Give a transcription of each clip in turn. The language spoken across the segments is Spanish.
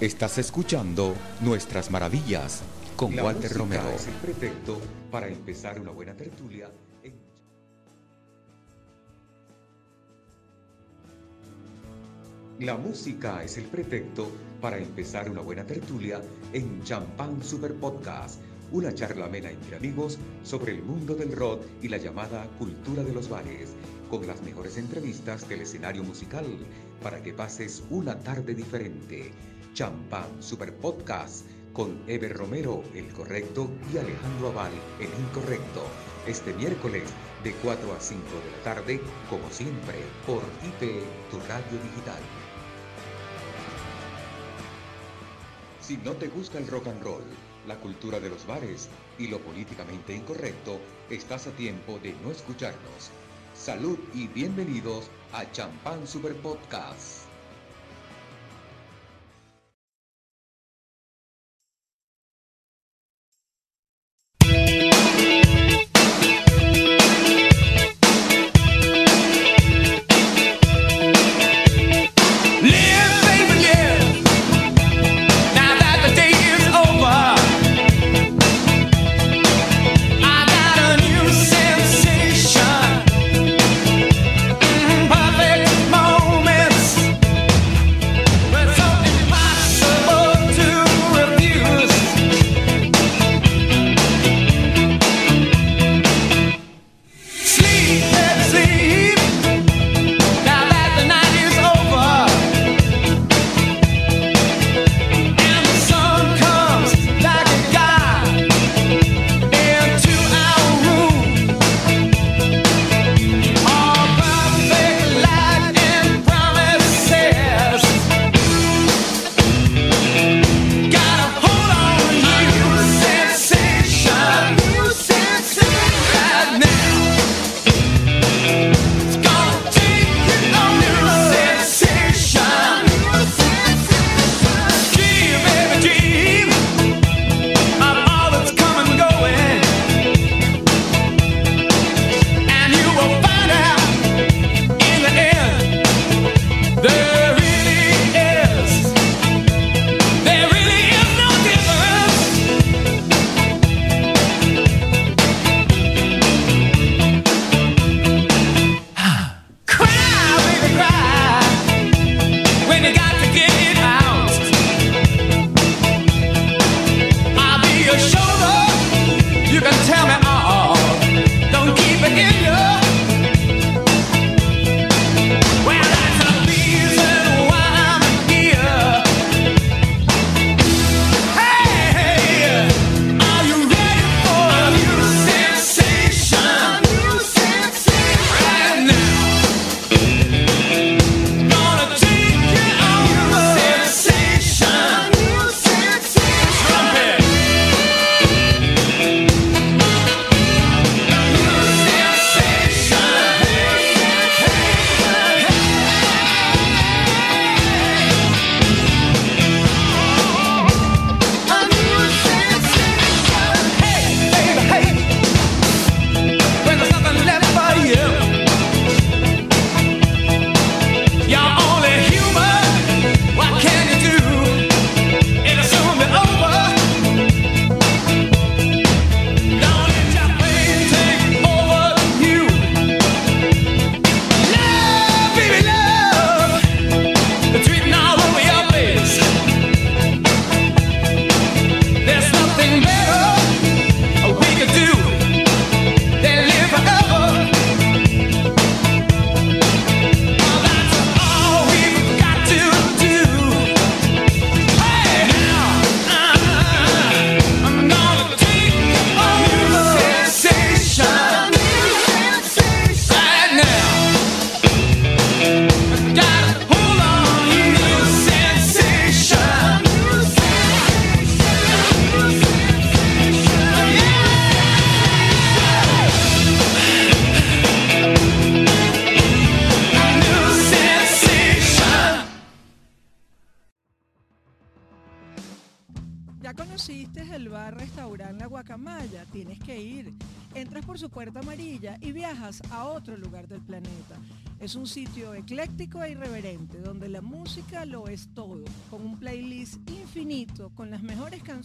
Estás escuchando Nuestras Maravillas con La Walter Romero. es el pretexto para empezar una buena tertulia. en- La música es el pretexto para empezar una buena tertulia en Champán Super Podcast, una charla amena entre amigos sobre el mundo del rock y la llamada cultura de los bares, con las mejores entrevistas del escenario musical para que pases una tarde diferente. Champán Super Podcast con Eber Romero, el correcto, y Alejandro Aval, el incorrecto. Este miércoles de 4 a 5 de la tarde, como siempre, por IP, tu radio digital. Si no te gusta el rock and roll, la cultura de los bares y lo políticamente incorrecto, estás a tiempo de no escucharnos. Salud y bienvenidos a Champán Super Podcast.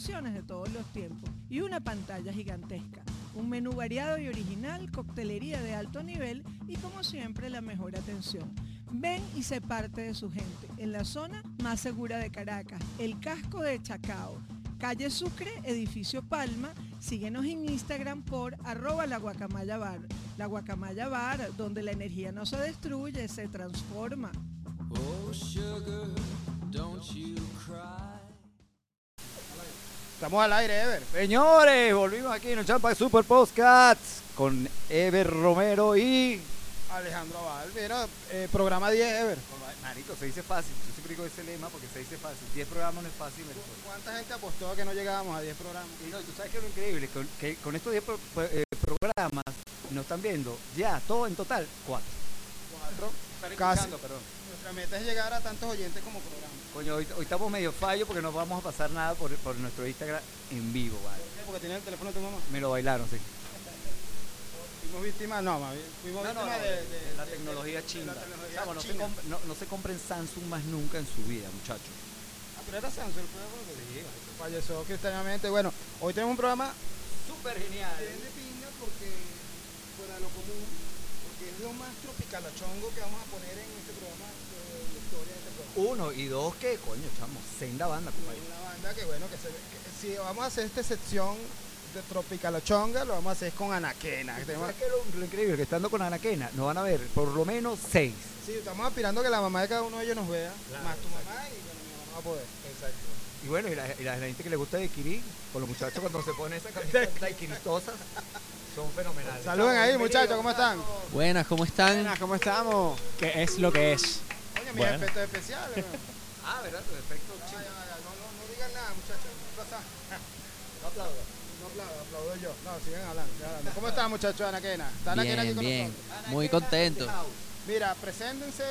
De todos los tiempos y una pantalla gigantesca. Un menú variado y original, coctelería de alto nivel y como siempre la mejor atención. Ven y sé parte de su gente, en la zona más segura de Caracas, el casco de Chacao. Calle Sucre, edificio Palma. Síguenos en Instagram por arroba la guacamaya bar. La guacamaya bar, donde la energía no se destruye, se transforma. Oh, sugar, don't you cry. Estamos al aire, Ever. Señores, volvimos aquí en el Champa Super Postcats con Ever Romero y. Alejandro Abad. Mira, eh, programa 10, Ever. Marico, se dice fácil. Yo siempre digo ese lema porque se dice fácil. 10 programas no es fácil. ¿Cuánta gente apostó a que no llegábamos a 10 programas? Y no, tú sabes que es lo increíble, con, que con estos 10 pro- eh, programas nos están viendo ya, todo en total, 4. Cuatro. Están Casi. escuchando, perdón. Nuestra meta es llegar a tantos oyentes como programa. Coño, hoy, hoy estamos medio fallo porque no vamos a pasar nada por, por nuestro Instagram en vivo, ¿vale? Porque tiene el teléfono de tu mamá. Me lo bailaron, sí. Fuimos víctimas, no, más bien, fuimos No, no, víctimas no, de, de de- la tecnología china. no, se comp- no, no se compren Samsung más nunca en su vida, muchachos. Ah, pero era Samsung, fue lo que dije. Falleció cristianamente. Bueno, hoy tenemos un programa Súper genial. bien de pinga porque fuera de lo común, porque es lo más tropicalachongo que vamos a poner en este programa de la historia de este programa. Uno y dos, que coño, chamo, senda banda, compadre. Una banda que bueno, que, se, que si vamos a hacer esta sección de Tropicalochonga, lo vamos a hacer con Anaquena. que tenemos- ¿Sabes qué es lo, lo increíble? Que estando con Anaquena, nos van a ver por lo menos seis. Sí, estamos aspirando a que la mamá de cada uno de ellos nos vea, más tu mamá y bueno, mi mamá no va a poder. Exacto. Y bueno, y la, y la gente que le gusta Daiquiri, con los muchachos cuando se pone esa camiseta daiquiritosas, son fenomenales. Saluden ahí, muchachos, ¿cómo están? Buenas, ¿cómo están? Buenas, ¿cómo estamos? ¿Qué es lo que es? Mis Bueno. efectos especiales. Ah, ¿verdad? Ya, ya, ya, no, no, no digan nada, muchachos. No aplaudo. No aplaudo, aplaudo yo. No, sigan hablando, sigan hablando. ¿Cómo están, muchachos Anaquena? ¿Está Anaquena aquí Bien, con bien. nosotros? Muy contento. Mira, preséntense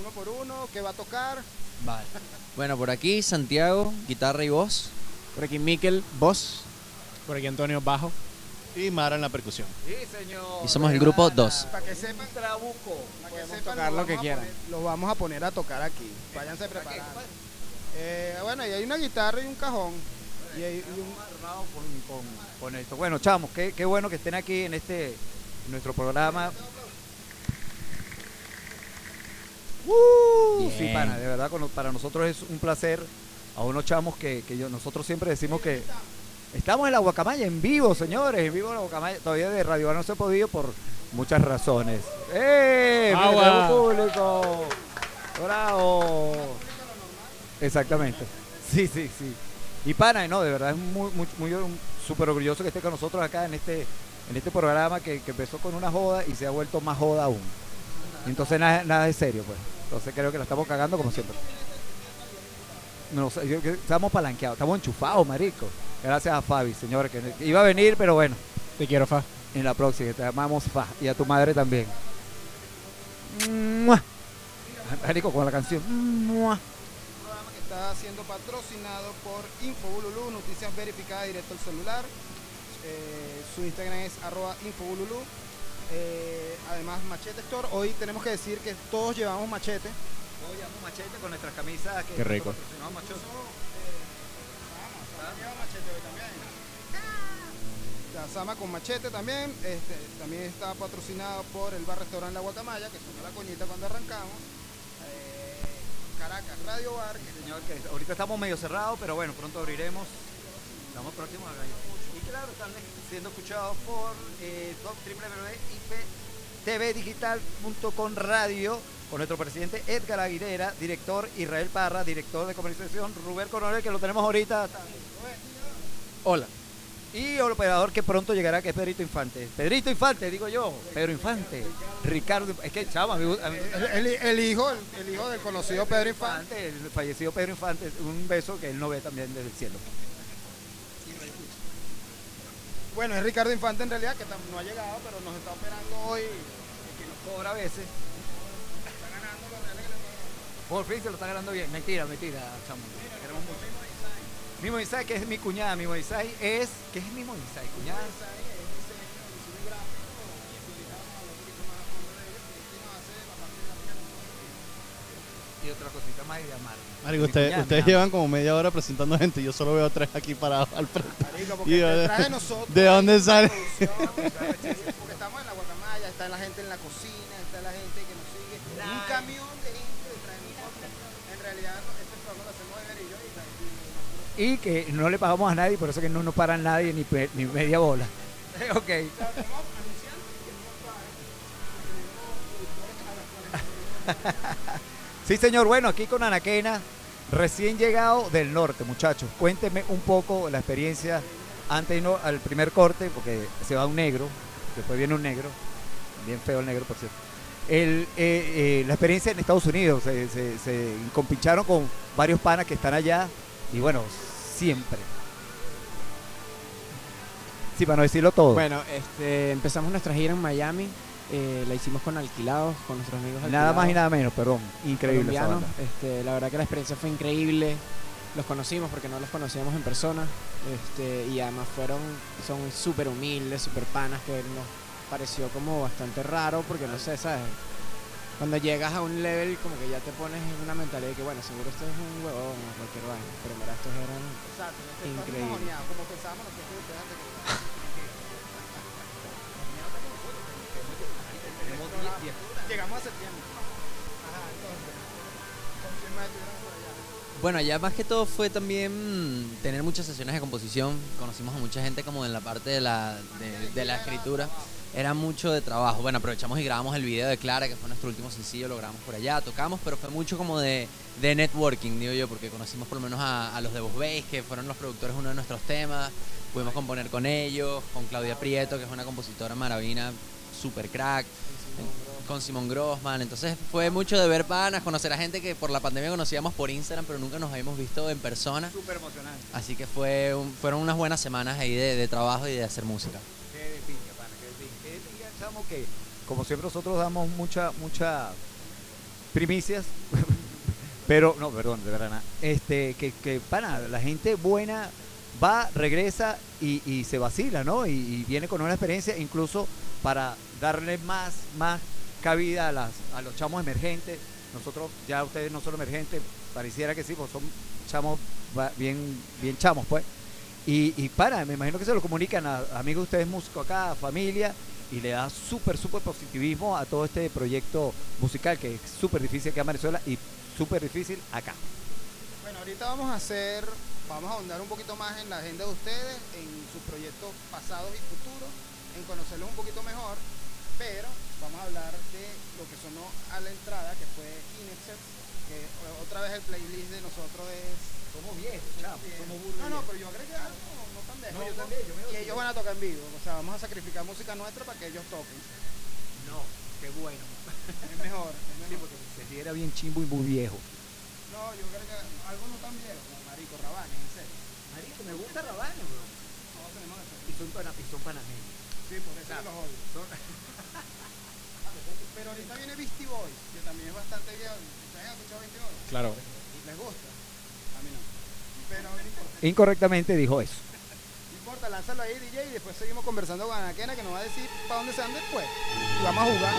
uno por uno, ¿qué va a tocar? Vale. Bueno, por aquí Santiago, guitarra y voz. Por aquí Miquel, voz. Por aquí Antonio, bajo. Y Mara en la percusión. Sí, señor. Y somos el grupo dos. Para que sepan, Trabuco. para que sepan, tocar los lo que vamos a quieran. poner- Los vamos a poner a tocar aquí. Váyanse preparando. Eh, bueno, y hay una guitarra y un cajón. Y hay y un, armado con, con, con esto. Bueno, chamos, qué, qué bueno que estén aquí en este en nuestro programa. Uh, sí, pana, de verdad, con- para nosotros es un placer. A unos chamos que, que yo, nosotros siempre decimos que estamos en la Guacamaya en vivo, señores, en vivo en la Guacamaya. Todavía de Radio no se ha podido por muchas razones. ¡Eh! Agua. tenemos público! ¡Bravo! Exactamente. Sí, sí, sí. Y pana, no, de verdad es muy, muy, muy súper orgulloso que esté con nosotros acá en este, en este programa que, que empezó con una joda y se ha vuelto más joda aún. Y entonces nada, nada de serio, pues. Entonces creo que la estamos cagando como siempre. No, estamos palanqueados, estamos enchufados, marico. Gracias a Fabi, señores, que iba a venir, pero bueno, Te quiero, Fa. en la próxima, te amamos Fa, y a tu madre también. ¡Mua! Marico, con la canción. ¡Mua! programa que está siendo patrocinado por Infobululú, noticias verificadas directo al celular. Eh, su Instagram es arroba Infobululú. Eh, además, Machete Store. Hoy tenemos que decir que todos llevamos machete. Hoy llevamos machete con nuestras camisas. Que Qué rico. Machete. La Sama con machete también. Este, también está patrocinado por el bar restaurante La Guacamaya, que sonó la coñita cuando arrancamos. Eh, Caracas Radio Bar, que Señor, que ahorita estamos medio cerrados, pero bueno, pronto abriremos. Estamos próximos a. Y claro, están siendo escuchados por eh, www.tvdigital.com radio con nuestro presidente Edgar Aguilera, director Israel Parra, director de comunicación Rubén Coronel, que lo tenemos ahorita. Hola. Y el operador que pronto llegará, que es Pedrito Infante. Pedrito Infante, digo yo. Pedro Infante. Ricardo, es que chavo, a mí- a mí- el, el- el hijo, el, el hijo del conocido Pedro Infante. El fallecido Pedro Infante, un beso que él no ve también desde el cielo. Bueno, es Ricardo Infante en realidad, que no ha llegado, pero nos está operando hoy. que nos cobra a veces. Por fin se lo está ganando bien. Mentira, mentira, chamo. Queremos mucho. Mimo Isai, que es mi cuñada. Mimo Isai es. ¿Qué es Mimo Isai? Cuñada. Y otra cosita más de amar. Marico, Mi ustedes, cuñada, ustedes llevan como media hora presentando gente y yo solo veo tres aquí parados al frente. Marico, Y porque detrás de nosotros. ¿De dónde sale? producción, Porque estamos en la guacamaya, está la gente en la cocina, está la gente que nos sigue. Un camión de gente detrás de nosotros. En realidad, no, este programa lo hacemos Ever y yo y, y que no le pagamos a nadie, por eso que no nos para nadie ni, ni media bola. ok. Sí, señor. Bueno, aquí con Anaquena, recién llegado del norte, muchachos. Cuénteme un poco la experiencia antes de no al primer corte, porque se va un negro, después viene un negro, bien feo el negro, por cierto. El, eh, eh, la experiencia en Estados Unidos, se, se, se compincharon con varios panas que están allá, y bueno, siempre. Sí, para no decirlo todo. Bueno, este, empezamos nuestra gira en Miami. eh, la hicimos con alquilados, con nuestros amigos nada más y alquilados nada menos, perdón. Increíble esa colombianos. banda. Este, la verdad que la experiencia fue increíble. Los conocimos porque no los conocíamos en persona. Este, y además fueron, son súper humildes, súper panas, que nos pareció como bastante raro porque no sé, ¿sabes? Cuando llegas a un level como que ya te pones en una mentalidad de que bueno, seguro esto es un huevón o cualquier vaina. Pero verdad estos eran Exacto, no te- Increíble. estamos mojoneados, como pensábamos nosotros antes que Llegamos a septiembre. Ajá, entonces. Confirma que estuvieron por allá. Bueno, allá más que todo fue también mm, tener muchas sesiones de composición. Conocimos a mucha gente como en la parte de la, de, la escritura. Era mucho de trabajo. Bueno, aprovechamos y grabamos el video de Clara, que fue nuestro último sencillo, lo grabamos por allá, tocamos, pero fue mucho como de, de networking, digo yo, porque conocimos por lo menos a, los de Vos Veis, que fueron los productores de uno de nuestros temas. Pudimos componer con ellos, con Claudia Prieto, que es una compositora maravina, super crack con Simón Grossman. Entonces fue mucho de ver panas, conocer a gente que por la pandemia conocíamos por Instagram, pero nunca nos habíamos visto en persona. Súper emocionante. Así que fue un- fueron unas buenas semanas ahí de, de trabajo y de hacer música. Qué de pinga, pana, qué de pinga. Qué de chamo, que como siempre nosotros damos mucha, mucha primicias, pero, no, perdón, de verdad, nada. este, que, que, pana, la gente buena va, regresa y, y se vacila, ¿no? Y, y viene con una experiencia incluso para darle más, más cabida a, las, a los chamos emergentes. Nosotros, ya ustedes no son emergentes, pareciera que sí, pues son chamos bien, bien chamos, pues. Y, para, me imagino que se lo comunican a amigos de ustedes músicos acá, familia, y le da súper, súper positivismo a todo este proyecto musical que es súper difícil acá en Venezuela y súper difícil acá. Bueno, ahorita vamos a hacer, vamos a ahondar un poquito más en la agenda de ustedes, en sus proyectos pasados y futuros, en conocerlos un poquito mejor, pero vamos a hablar de lo que sonó a la entrada, que fue Inexcess, que o- otra vez el playlist de nosotros es... Somos viejos, No, no, pero yo agregué algo no tan viejo. No, yo también, yo me Y ellos van a tocar en vivo, o sea, vamos a sacrificar música nuestra para que ellos toquen. No, qué bueno. Es mejor, es mejor. Se era bien chimbo y muy viejo. No, yo creo que algo no tan viejo, como marico, Rabanes, en serio. Marico, me gusta Rabana, bro. Todos tenemos hacer. Y son, y son panameños. Sí, por eso los odio. Pero ahorita viene Beastie Boys, que también es bastante viejo. ¿Ustedes han escuchado Beastie Boys? Claro. ¿Les gusta? A mí no. Pero no importa. Incorrectamente dijo eso. No importa, lánzalo ahí, DJ, y después seguimos conversando con Anaquena, que nos va a decir para dónde se van después. Y vamos a jugar.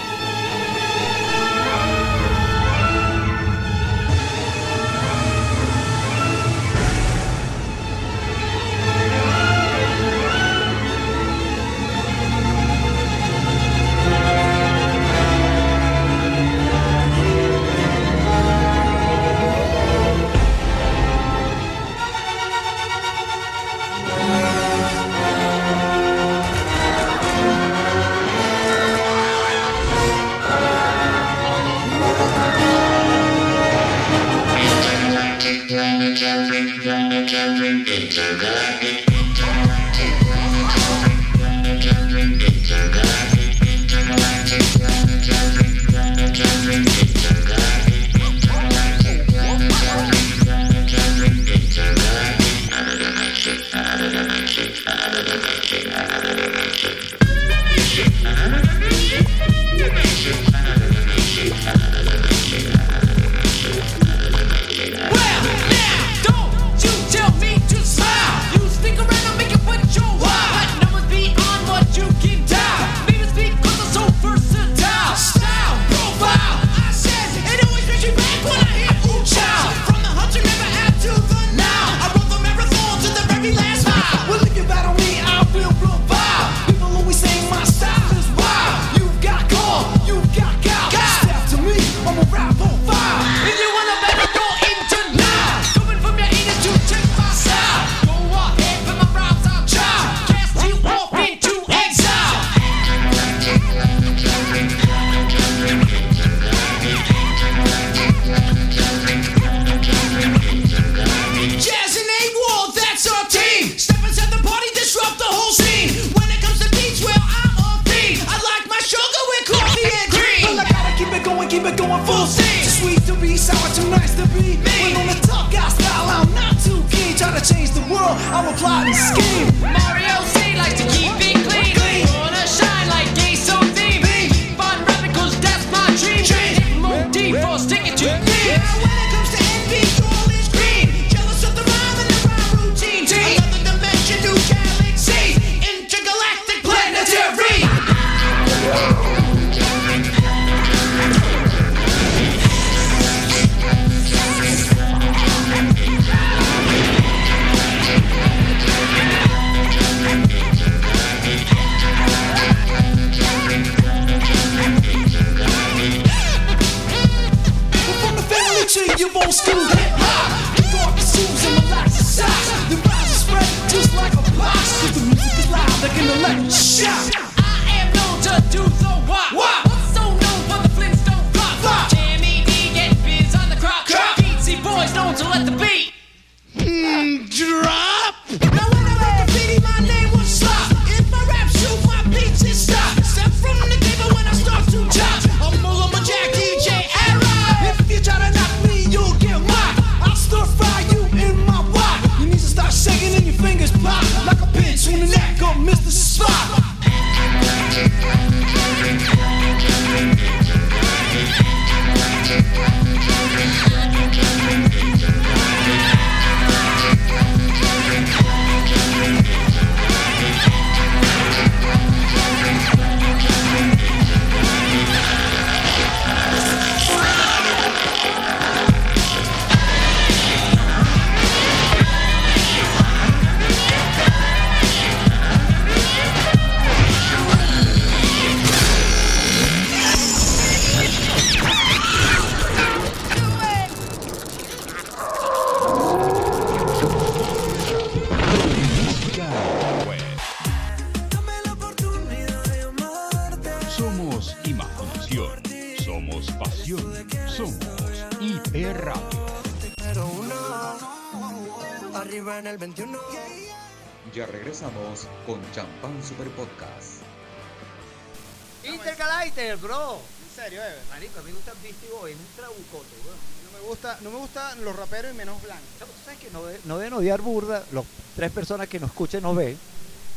Weón. No me gusta, no me gustan los raperos y menos blancos. Sabes que no, de- no deben odiar burda, los tres personas que nos escuchen nos ven,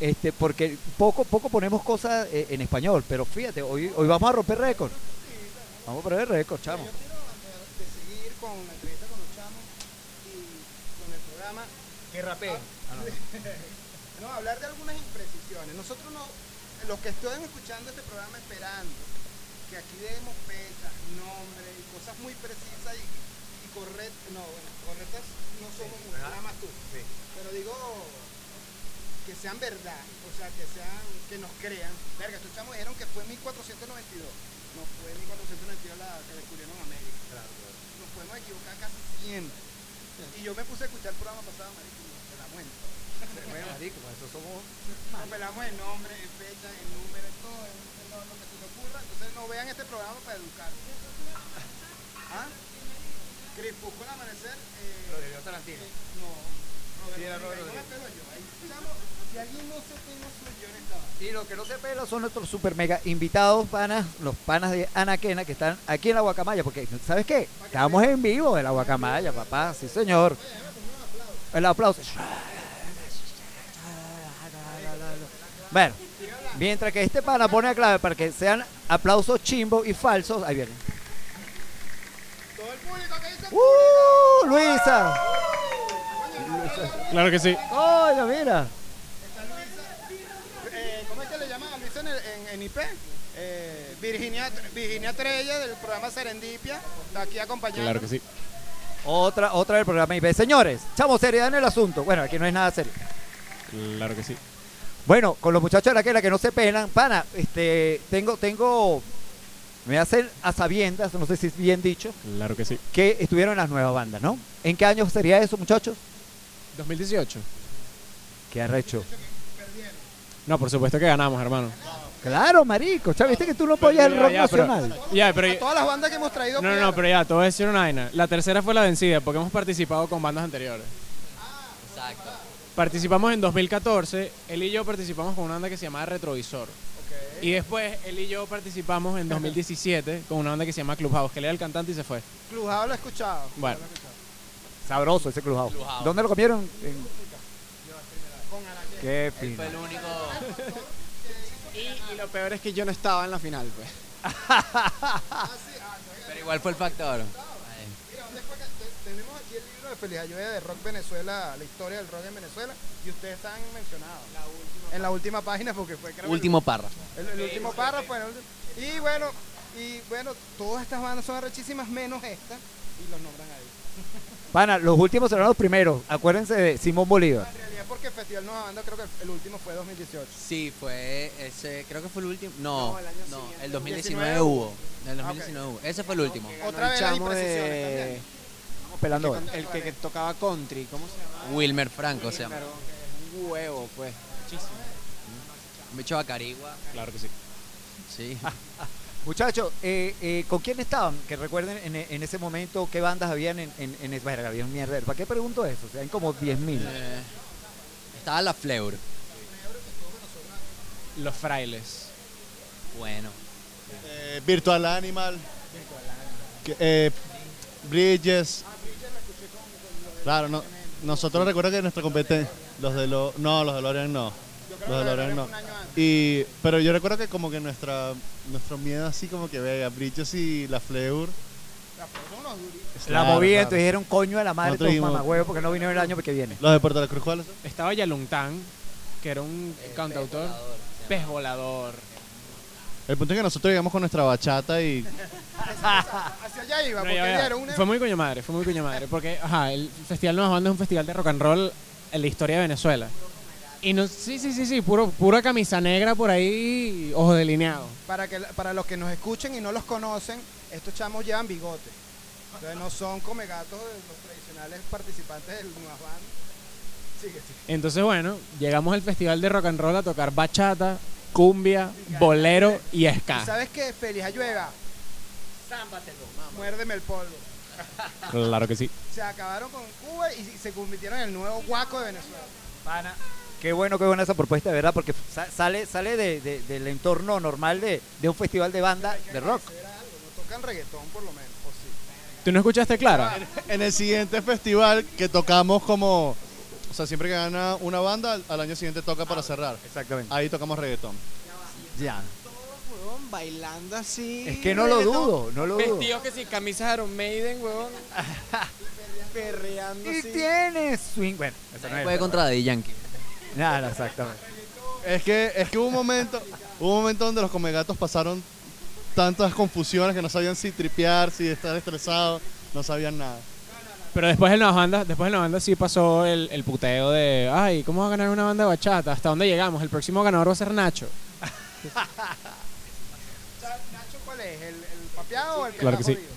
este, porque poco, poco ponemos cosas eh, en español, pero fíjate, hoy, hoy vamos a romper récord. Vamos a romper récord, chamo. Yo quiero eh, de seguir con la entrevista con los chamos y con el programa. Que rapeen. No, hablar de algunas imprecisiones. Nosotros no, los que estén escuchando este programa esperando que aquí demos fechas, nombres y cosas muy precisas y, y correctas, no, bueno, correctas no somos muchos, nada más tú. Pero digo que sean verdad, o sea, que sean, que nos crean. Verga, estos chamos dijeron que fue 1492. No fue 1492 la que descubrieron América. Nos podemos equivocar casi siempre. Y yo me puse a escuchar el programa pasado, marico, pelamos en todo. Bueno, marico, eso somos... Nos pelamos en nombre, en fecha, en número, en todo, en, lo, que. Entonces no vean este programa para educar. ¿Ah? Crepúsculo amanecer. Eh, Rodrigo Tarantino. eh, no, Robert Sí, era Rodríguez, Robert ahí no me pelo yo. Ahí, chamo, si alguien no se pela, soy yo en esta. Y lo que no se pela son nuestros super mega invitados panas, los panas de Anaquena que están aquí en la Guacamaya, porque ¿sabes qué? Estamos en vivo en la Guacamaya, papá, sí señor. El aplauso. Bueno, mientras que este pana pone la clave para que sean aplausos chimbos y falsos, ahí viene. Todo el público que dice. ¡Uh! Luisa. Claro que sí. Coño, mira. Eh, ¿Cómo es que le llaman a Luisa en, el- en, en IP? Eh, Virginia, Virginia Trella del programa Serendipia. Está aquí acompañando. Claro que sí. Otra, otra del programa IP. Señores, chamo, seriedad en el asunto. Bueno, aquí no es nada serio. Claro que sí. Bueno, con los muchachos de la que, la que no se pelan, pana, este, tengo, tengo, me hacen a sabiendas, no sé si es bien dicho, Claro que sí. que estuvieron en las nuevas bandas, ¿no? ¿En qué año sería eso, muchachos? 2018. Qué arrecho. No, por supuesto que ganamos, hermano. Claro, marico, ¿ya viste que tú no apoyas el Ya, rock ya, pero- nacional? Ya, pero... A todas las bandas que hemos traído. No, no, no, pero ya, te voy a decir una vaina. La tercera fue la vencida porque hemos participado con bandas anteriores. Exacto. Participamos en 2014, él y yo participamos con una banda que se llamaba Retrovisor. Y después él y yo participamos en 2017 con una banda que se llama Clubhouse, que él era el cantante y se fue. Clubhouse lo he escuchado. Bueno. Lo he escuchado. Sabroso ese clubhouse. Clubhouse. ¿Dónde lo comieron? En-. Qué Él fino. fue el único. Y, y lo peor es que yo no estaba en la final, pues. Pero igual fue el factor. De Feliz Ayuda de Rock Venezuela, la historia del rock en Venezuela, y ustedes están mencionados. en la última página porque fue creo Último párrafo. el, el último párrafo. el Y bueno, y bueno, todas estas bandas son arrechísimas menos esta y los nombran ahí. Pana, los últimos serán los primeros. Acuérdense de Simón Bolívar. En realidad porque el Festival Nueva Banda creo que el último fue 2018. Sí, fue ese, creo que fue el último. No, No, el año no, siguiente. el 2019 19 hubo. El Ah, 2019 hubo. Ese fue el último. Otra vez las imprecisiones de... también. Estamos pelando. el, que, el que- que tocaba country, ¿cómo se llama? Wilmer Franco se llama. Un huevo, pues. Muchísimo. Un bicho bacarigua. Claro que sí. Sí. Muchachos, eh, eh, ¿con quién estaban? Que recuerden en, en ese momento qué bandas habían en, en, en verga, había un mierda. ¿Para qué pregunto eso? O sea, hay como 10.000. Eh, estaba la Fleur. Los frailes. Bueno. Eh, Virtual Animal. que, eh, Bridges. Claro, no, nosotros recuerdo que nuestra competencia. Los de los. No, los de Lorian no. Los de Lorian no. Y, pero yo recuerdo que como que nuestra nuestro miedo así como que vea Bridges y la Fleur. La Claro, movida, claro. entonces dijeron coño de la madre, todos mamagüevos, porque no vinieron el año que viene. Los de Puerto de la Cruz, ¿cuáles son? Estaba Yalungtán, que era un cantautor. Pez volador. El punto es que nosotros llegamos con nuestra bachata y Hacia allá iba, No, porque ya, ya. dieron una... Fue muy coño madre, fue muy coño madre. Porque, ajá, el Festival Nuevas Bandas es un festival de rock and roll en la historia de Venezuela. Y no, sí, sí, sí, sí, puro, pura camisa negra por ahí, ojos delineados. Para, que, para los que nos escuchen y no los conocen, estos chamos llevan bigote. Entonces no son come gatos de los tradicionales participantes del Nuevas Bandas. Sigue, sigue. Entonces, bueno, llegamos al festival de rock and roll a tocar bachata, cumbia, bolero y ¿Y ska. sabes qué? Feliz Ayuega. Muérdeme el polvo. Claro que sí. Se acabaron con Cuba y se convirtieron en el nuevo guaco de Venezuela. Pana, qué bueno, qué buena esa propuesta, de verdad, porque sa- sale, sale de- de- del entorno normal de, de un festival de banda de rock. Algo, no tocan reggaetón por lo menos, o sí. ¿Tú no escuchaste Clara? en el siguiente festival que tocamos como o sea, siempre que gana una banda, al, al año siguiente toca para cerrar. Exactamente. Ahí tocamos reggaetón. Ya. Huevón, bailando así. Es que no lo dudo, no lo dudo. Vestidos que sí, camisas Iron Maiden, huevón. Perreando Y así. tienes swing. Bueno, eso no es. Fue contra Daddy Yankee. Nada, exactamente. Es que, es que hubo un momento, hubo un momento donde los comegatos pasaron tantas confusiones que no sabían si tripear, si estar estresados, no sabían nada. Pero después en las bandas, después en la banda sí pasó el, el puteo de, ay, ¿cómo va a ganar una banda de bachata? ¿Hasta dónde llegamos? El próximo ganador va a ser Nacho. Nacho, ¿cuál es? ¿El, el papeado o el que Claro está que sí. jodido?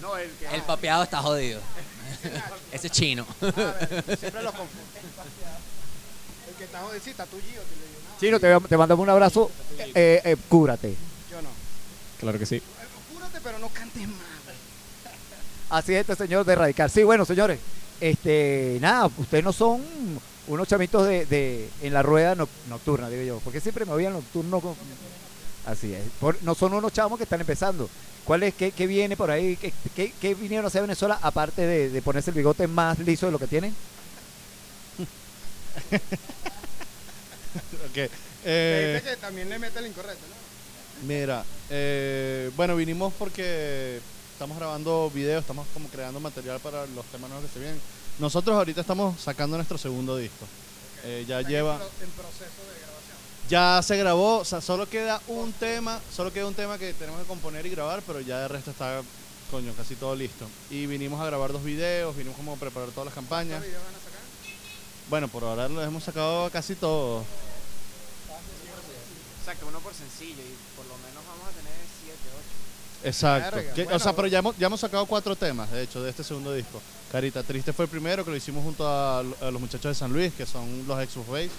No, el que- El papeado está jodido. Ese es chino. A ver, siempre los confundo. El que está jodido, sí, está tu Gio, te lo digo. No, Chino, te, te mandamos un abrazo. Eh, eh, cúrate. yo no. Claro que sí. Cúrate, pero no cantes mal. Así es este señor de Radical. Sí, bueno, señores. Este, nada, ustedes no son unos chamitos de, de- en la rueda no- nocturna, digo yo. Porque siempre me voy al nocturno. con- Así es. Por- no son unos chamos que están empezando. ¿Cuál es, qué, qué viene por ahí? ¿Qué, qué, qué vinieron a hacer a Venezuela aparte de, de ponerse el bigote más liso de lo que tienen? Ok. Eh, dice que también le mete el incorrecto, ¿no? mira, eh, bueno, vinimos porque estamos grabando videos, estamos como creando material para los temas nuevos que se vienen. Nosotros ahorita estamos sacando nuestro segundo disco. Eh, ya lleva, En, pro- en proceso de grabación. ya se grabó, o sea, solo queda un tema, solo queda un tema que tenemos que componer y grabar, pero ya el resto está, coño, casi todo listo. Y vinimos a grabar dos videos, vinimos como a preparar todas las campañas. ¿Cuántos videos van a sacar? Bueno, por ahora los hemos sacado casi todos. Exacto, uno por sencillo y por lo menos vamos a tener 7, 8. Exacto. Verga, Que- bueno, o sea, pero ya hemos, ya hemos sacado cuatro temas, de hecho, de este segundo disco. Carita Triste fue el primero, que lo hicimos junto a, a los muchachos de San Luis, que son los ex Base.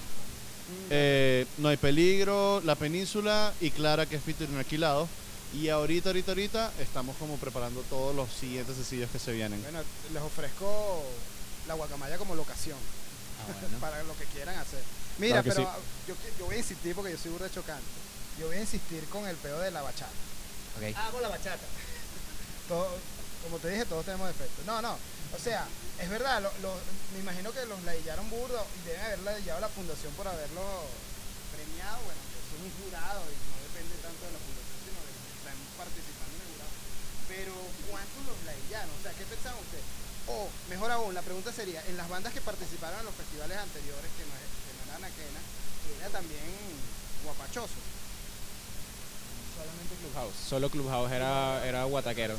Eh, no hay peligro, La Península y Clara, que es featuring alquilado. Y ahorita, ahorita, ahorita estamos como preparando todos los siguientes sencillos que se vienen. Bueno, les ofrezco la guacamaya como locación. para lo que quieran hacer. Mira, Claro pero sí. yo, yo voy a insistir porque yo soy burda chocante. Yo voy a insistir con el pedo de la bachata. Ok. Hago la bachata. Todo- como te dije, todos tenemos defectos. No, no. O sea, es verdad, lo- me imagino que los ladillaron burdo y deben haber ladillado la fundación por haberlo premiado. Bueno, que son un jurado y no depende tanto de la fundación, sino de que están participando en el jurado. Pero, ¿cuántos los ladillaron? O sea, ¿qué pensaban ustedes? O, mejor aún, la pregunta sería, en las bandas que participaron en los festivales anteriores, que no, que no era Anaquena, era también guapachoso. Solamente Clubhouse. Solo Clubhouse era, era guataquero.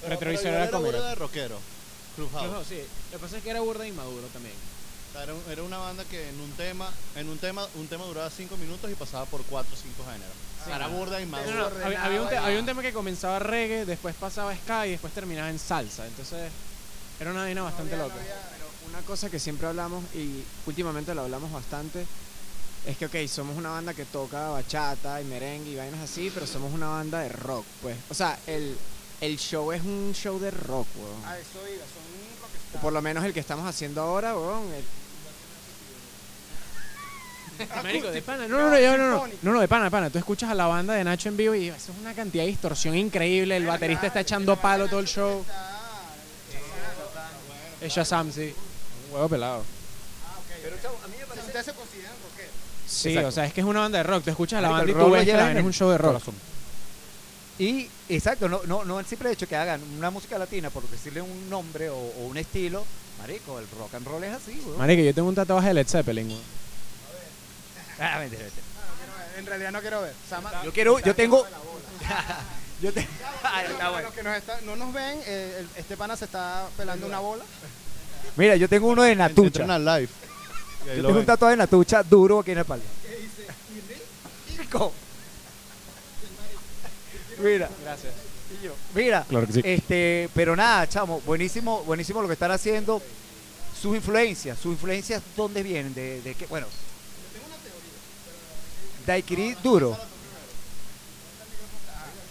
Pero- Retrovisor pero era era burda de rockero. Clubhouse. Clubhouse, sí. Lo que pasa es que era burda inmaduro también. Era, un- era una banda que en un tema, en un tema, un tema duraba 5 minutos y pasaba por 4 o 5 géneros. Era burda y maduro. no, no, había, había un te- había un tema que comenzaba reggae, después pasaba ska y después terminaba en salsa. Entonces era una vaina bastante loca. Pero Una cosa que siempre hablamos y últimamente lo hablamos bastante es que, ok, somos una banda que toca bachata y merengue y vainas así, pero somos una banda de rock, pues. O sea, el, el show es un show de rock, weón. a eso iba, son O rockstars. por lo menos el que estamos haciendo ahora, weón. el- Marico, de pana. No, no, no, yo- no, no, no, no, de pana, de pana. Tú escuchas a la banda de Nacho en vivo y eso es una cantidad de distorsión increíble. El baterista está echando palo todo el show. Es Shazam, sí. Un huevo pelado. Pero, chavo, a mí me parece... Ustedes se consideran rockeros. Sí, Exacto. o sea, es que es una banda de rock. Tú escuchas a la Marico, banda y el tú ves que la es un show de rock. corazón. Y, exacto, no, no, no el simple hecho que hagan una música latina por decirle un nombre o, o un estilo, marico, el rock and roll es así, weón. Marico, yo tengo un tatuaje de Led Zeppelin, weón. Ah. No ver, En realidad no quiero ver. Sama- Yo quiero, yo tengo... Sama de la bola. yo te- está bueno. los que nos está- no nos ven, eh, el- este pana se está pelando una bola. Mira, yo tengo uno de Natucha. Live. Yo tengo un tatuaje de Natucha duro aquí en la espalda. Rico. Mira, Gracias. mira. Claro que sí. Este, pero nada, chamo, buenísimo, buenísimo lo que están haciendo. Sus influencias, sus influencias, ¿dónde vienen? De, de qué, bueno. Daiquiri duro.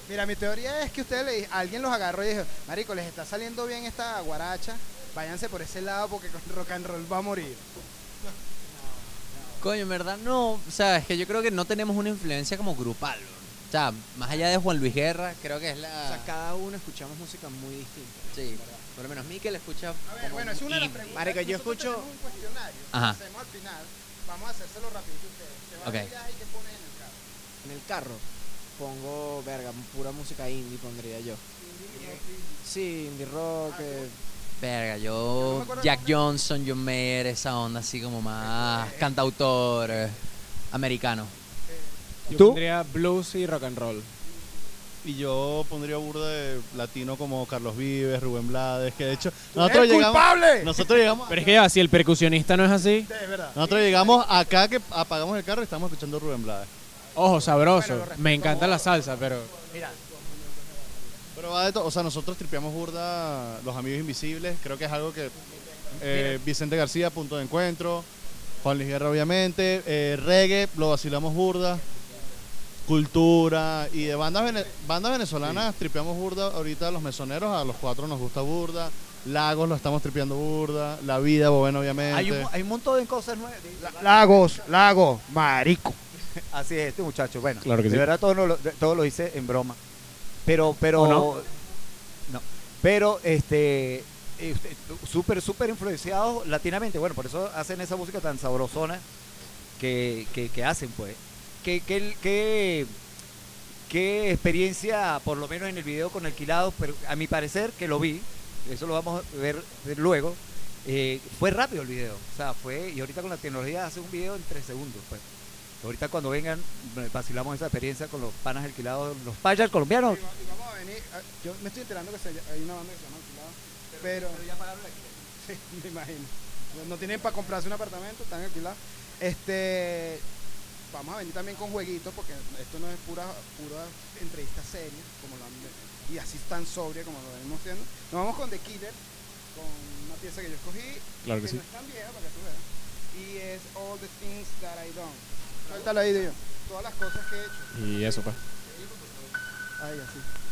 Mira, mi teoría es que ustedes le alguien los agarró y dijo, Marico, les está saliendo bien esta guaracha, váyanse por ese lado porque con rock and roll va a morir. Coño, en verdad no. O sea, es que yo creo que no tenemos una influencia como grupal. ¿no? O sea, más allá de Juan Luis Guerra, creo que es O la. sea, cada uno escuchamos música muy distinta. Sí, por lo menos Mikel escucha. A ver, como bueno, es una de las indie. preguntas. Marico, yo escucho- un cuestionario Ajá. hacemos al final. Vamos a hacérselo rapidito ustedes. Se van Ok. de viaje y qué ponen en el carro. En el carro pongo, verga, pura música indie pondría yo. Sí, indie rock. eh, Verga, yo. Jack. Johnson, John Mayer, esa onda así como más cantautor eh, americano. yo ¿Tú? pondría blues y rock and roll. Y yo pondría burda de latino como Carlos Vives, Rubén Blades, que de hecho nosotros ¡El llegamos, culpable! nosotros llegamos, Pero es que ya, si el percusionista no es así, Es verdad. nosotros llegamos acá que apagamos el carro y estamos escuchando Rubén Blades. ojo, sabroso. Bueno. Me encanta la salsa, pero. Pero va de todo, o sea, nosotros tripeamos burda Los Amigos Invisibles, creo que es algo que eh, Vicente García, Punto de Encuentro, Juan Luis Guerra obviamente, eh, reggae, lo vacilamos burda, cultura y de bandas, vene- bandas venezolanas tripeamos burda, ahorita los mesoneros a los cuatro nos gusta burda, Lagos lo estamos tripeando burda, La Vida, bueno obviamente. Hay un, hay un montón de cosas nuevas. Lagos, Lagos, marico. Así es, este muchacho. Bueno, Claro que de sí. verdad todo, lo, todo lo hice en broma. Pero, pero. ¿O no? No. Pero, este. eh, Súper, súper influenciados latinamente. Bueno, por eso hacen esa música tan sabrosona que, que, que hacen, pues. ¿Qué, qué, qué, qué experiencia, por lo menos en el video con Alquilados, pero a mi parecer, que lo vi, eso lo vamos a ver luego, eh, fue rápido el video. O sea, fue. Y ahorita con la tecnología hace un video en tres segundos, pues. Ahorita cuando vengan, eh, vacilamos esa experiencia con los panas alquilados, los payas colombianos. Y, va- y vamos a venir. ah, Yo me estoy enterando que se- hay una banda que se llama Alquilado. Pero, ya pagaron Sí, me imagino. No, tienen para comprarse un apartamento, están alquilados. Este. Vamos a venir también con jueguitos porque esto no es pura, pura entrevista seria, como lo han- y así tan sobria como lo venimos haciendo. Nos vamos con The Killer, con una pieza que yo escogí, Claro que sí. no es tan vieja para que tú veas. Y es All the Things That I Done. Suéltalo ahí, Dio. Todas las cosas que he hecho. Y eso, pues. Ahí, así.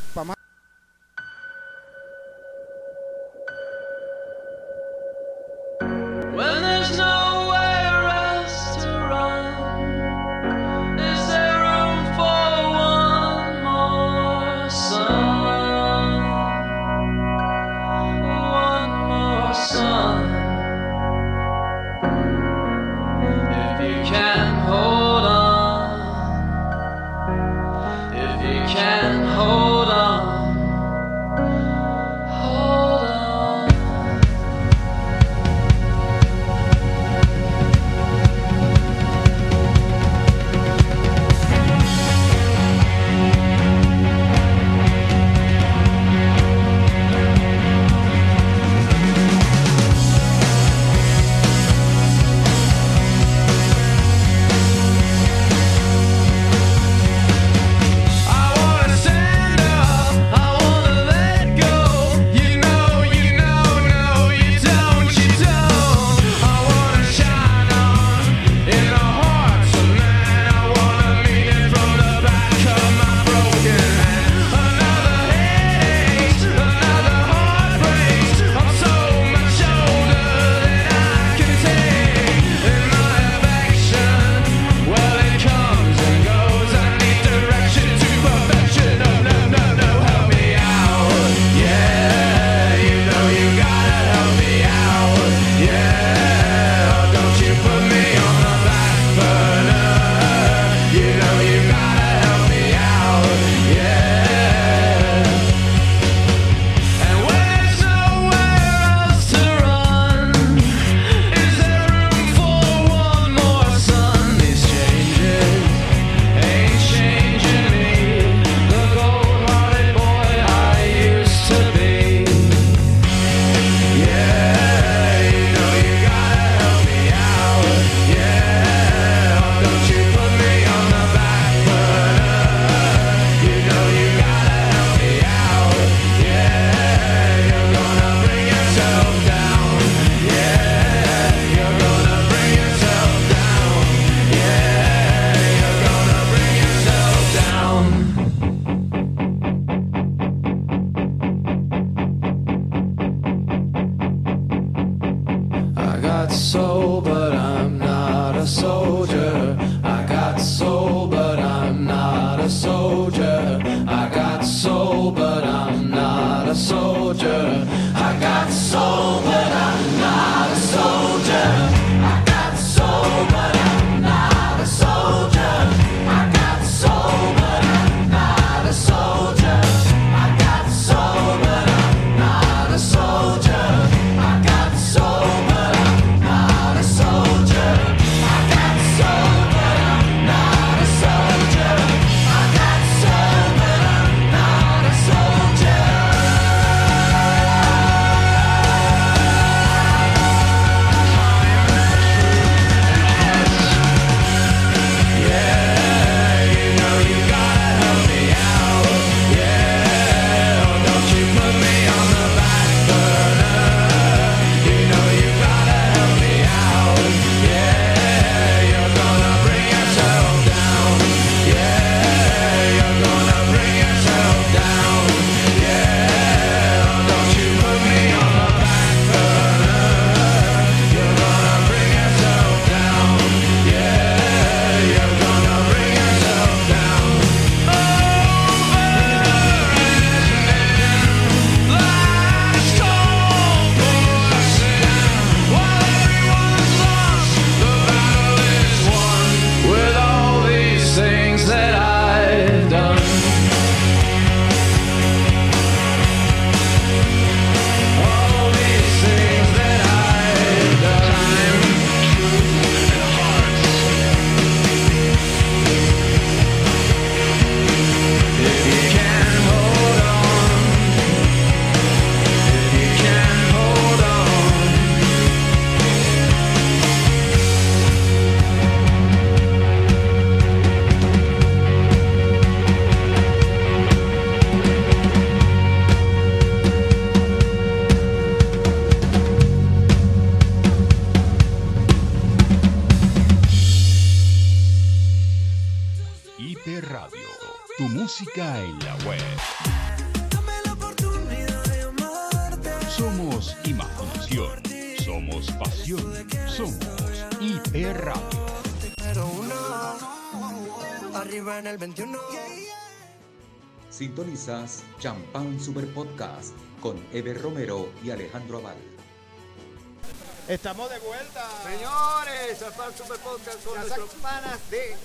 Super Podcast con Eber Romero y Alejandro Aval. Estamos de vuelta. Señores, Champán Super Podcast con nuestros panas de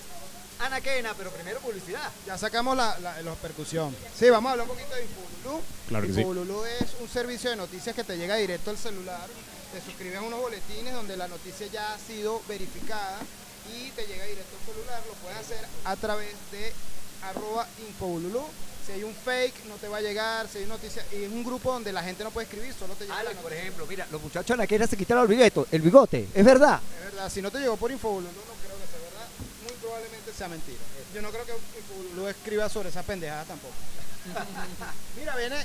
Anaquena, pero primero publicidad. Ya sacamos la, la, la percusión. Sí, vamos a hablar un poquito de Infobulú. Claro que sí. Infobulú es un servicio de noticias que te llega directo al celular. Te suscribes a unos boletines donde la noticia ya ha sido verificada y te llega directo al celular. Lo puedes hacer a través de arroba Infobululú. Si hay un fake, no te va a llegar. Si hay noticia, y es un grupo donde la gente no puede escribir, solo te llega la Alex, por ejemplo, mira, los muchachos de Anaquena se quitaron el bigote, el bigote, es verdad. Es verdad, si no te llegó por Infobululú, no creo que sea verdad. Muy probablemente sea mentira. Yo no creo que Infobululú escriba sobre esa pendejada tampoco. Mira, viene,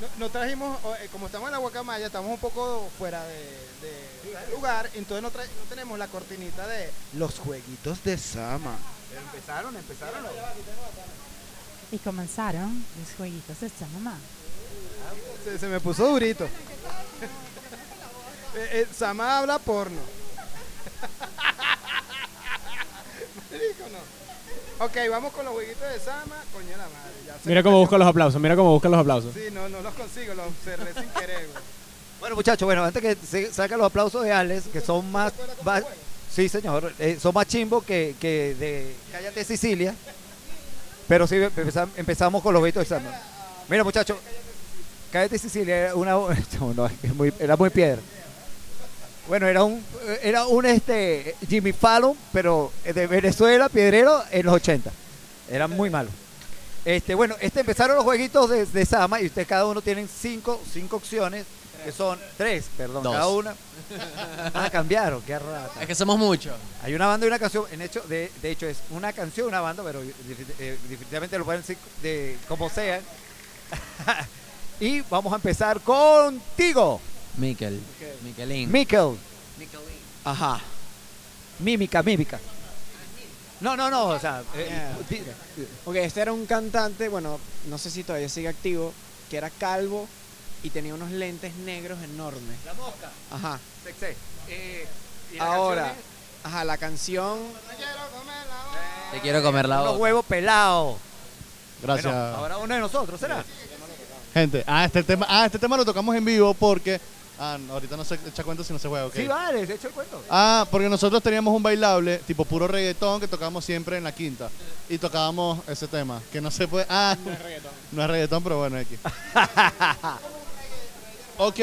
no, no trajimos, eh, como estamos en la Guacamaya, estamos un poco fuera de, de lugar, entonces no, no tenemos la cortinita de los jueguitos de Sama. Pero empezaron, empezaron. Y comenzaron los jueguitos de esta mamá. Se, se me puso durito. Eh, eh, Sama habla porno. No. Ok, vamos con los jueguitos de Sama. Coño la madre. ya se Mira cómo busca los aplausos, mira cómo busca los aplausos. Sí, no, no los consigo, los cerré sin querer, güey. Bueno, muchachos, bueno, antes que se sacan los aplausos de Alex, que son más. va- sí, señor, eh, son más chimbos que, que de Cállate Sicilia. Pero sí, empezam- empezamos con los beitos de Sandra. Mira, muchachos, Cállate Sicilia era una. muy- era muy piedra. Bueno, era un, era un este Jimmy Fallon, pero de Venezuela, piedrero, en los 80. Era muy malo. Este, bueno, este empezaron los jueguitos de, de Sama y ustedes cada uno tienen cinco, cinco opciones, que son tres, perdón, Dos. cada una. Ah, cambiaron, qué rata. Es que somos muchos. Hay una banda y una canción, en hecho, de, de hecho es una canción y una banda, pero eh, definitivamente lo pueden decir de como sean. y vamos a empezar contigo, Miquel. Miquelín. Mikel. Ajá. Mímica, mímica. No, no, no, o sea, eh, Ok, este era un cantante, bueno, no sé si todavía sigue activo, que era calvo y tenía unos lentes negros enormes. La mosca. Ajá. Sexé. Eh, y la Ahora, canción ajá, la canción. Te quiero comer la Unos boca. huevos pelados. Gracias. Bueno, ahora uno de nosotros, ¿será? Gente, ah, este tema, ah, este tema lo tocamos en vivo porque. Ah, no, ahorita no se echa cuenta si no se juega, ok. Sí, vale, de hecho el cuento. Ah, porque nosotros teníamos un bailable tipo puro reggaetón que tocábamos siempre en la quinta. Y tocábamos ese tema, que no se puede. Ah, no es reggaetón. No es reggaetón, pero bueno, aquí. ok.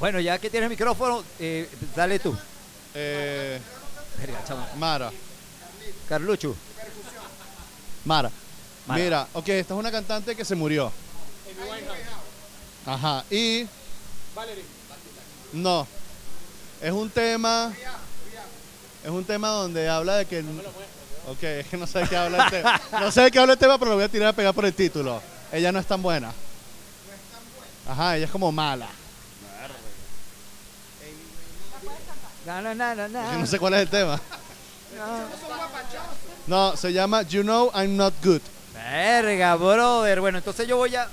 Bueno, ya que tienes el micrófono, eh, dale tú. Eh. Mara. Carlucho. Mara. Mara. Mira, ok, esta es una cantante que se murió. Ajá, y. No. Es un tema. Es un tema donde habla de que. Ok, es que no sé de qué habla el tema. No sé de qué habla el tema, pero lo voy a tirar a pegar por el título. Ella no es tan buena. Ajá, ella es como mala. No, no, no, no, Es no. que no sé cuál es el tema. No, se llama You Know I'm Not Good. Verga, brother. Bueno, entonces yo voy a.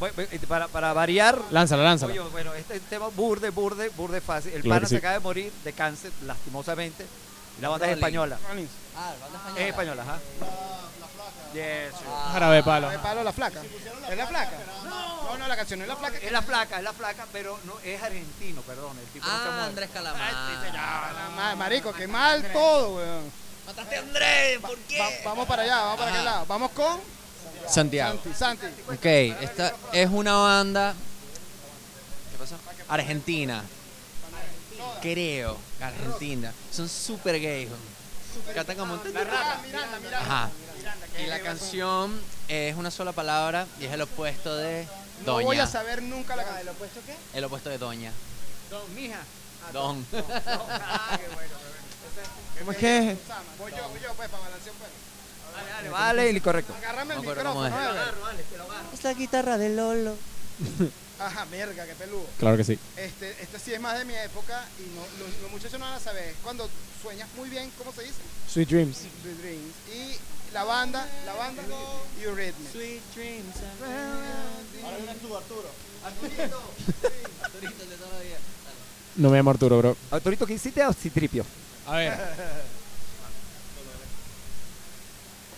voy- voy- para, para variar. Lánzala, lánzala. Oye, bueno, este es un tema burde, burde, burde fácil. El Claro pana que se sí. acaba de morir de cáncer, lastimosamente. Y la banda es Rolling. española. Ah, la banda Es española, ajá. Yes. Jarabe de palo. De palo la flaca. ¿Es la flaca? No, no, la canción no es la flaca. Es la flaca, es la flaca, pero no es argentino, perdón. El tipo no se Ah, muere. Andrés Ah, Calamar. ma- Marico, qué mal todo, weón. Mataste a Andrés, ¿por qué? Va- vamos para allá, vamos para aquel lado. Vamos con Santiago. Santi. Santi. Ok, esta es una banda. ¿Qué pasó? Argentina. Creo, Argentina. Son super gays. Cantan como. Ajá. Y la canción es una sola palabra y es el opuesto de No voy Doña. a saber nunca la canción. ¿El opuesto qué? El opuesto de Doña. Don, mija. Don. Ah, qué bueno. ¿Cómo es que es? Voy yo, voy yo, pues, para balancear un poco. Vale, vale, vale, y correcto. Agárrame el No me acuerdo cómo micrófono, es. Ever. Es la guitarra de Lolo. Ajá, verga, qué peludo. Claro que sí. Este, este sí es más de mi época y no, los, los muchachos no van a saber. Es Cuando sueñas muy bien, ¿cómo se dice? Sweet Dreams. Sweet Dreams. Y la banda, la banda Eurythmics. Sweet dreams. Ahora viene tú, Arturo. Arturito de toda la vida. No me llamo Arturo, bro. Autorito, ¿qué hiciste o Citripio? A ver.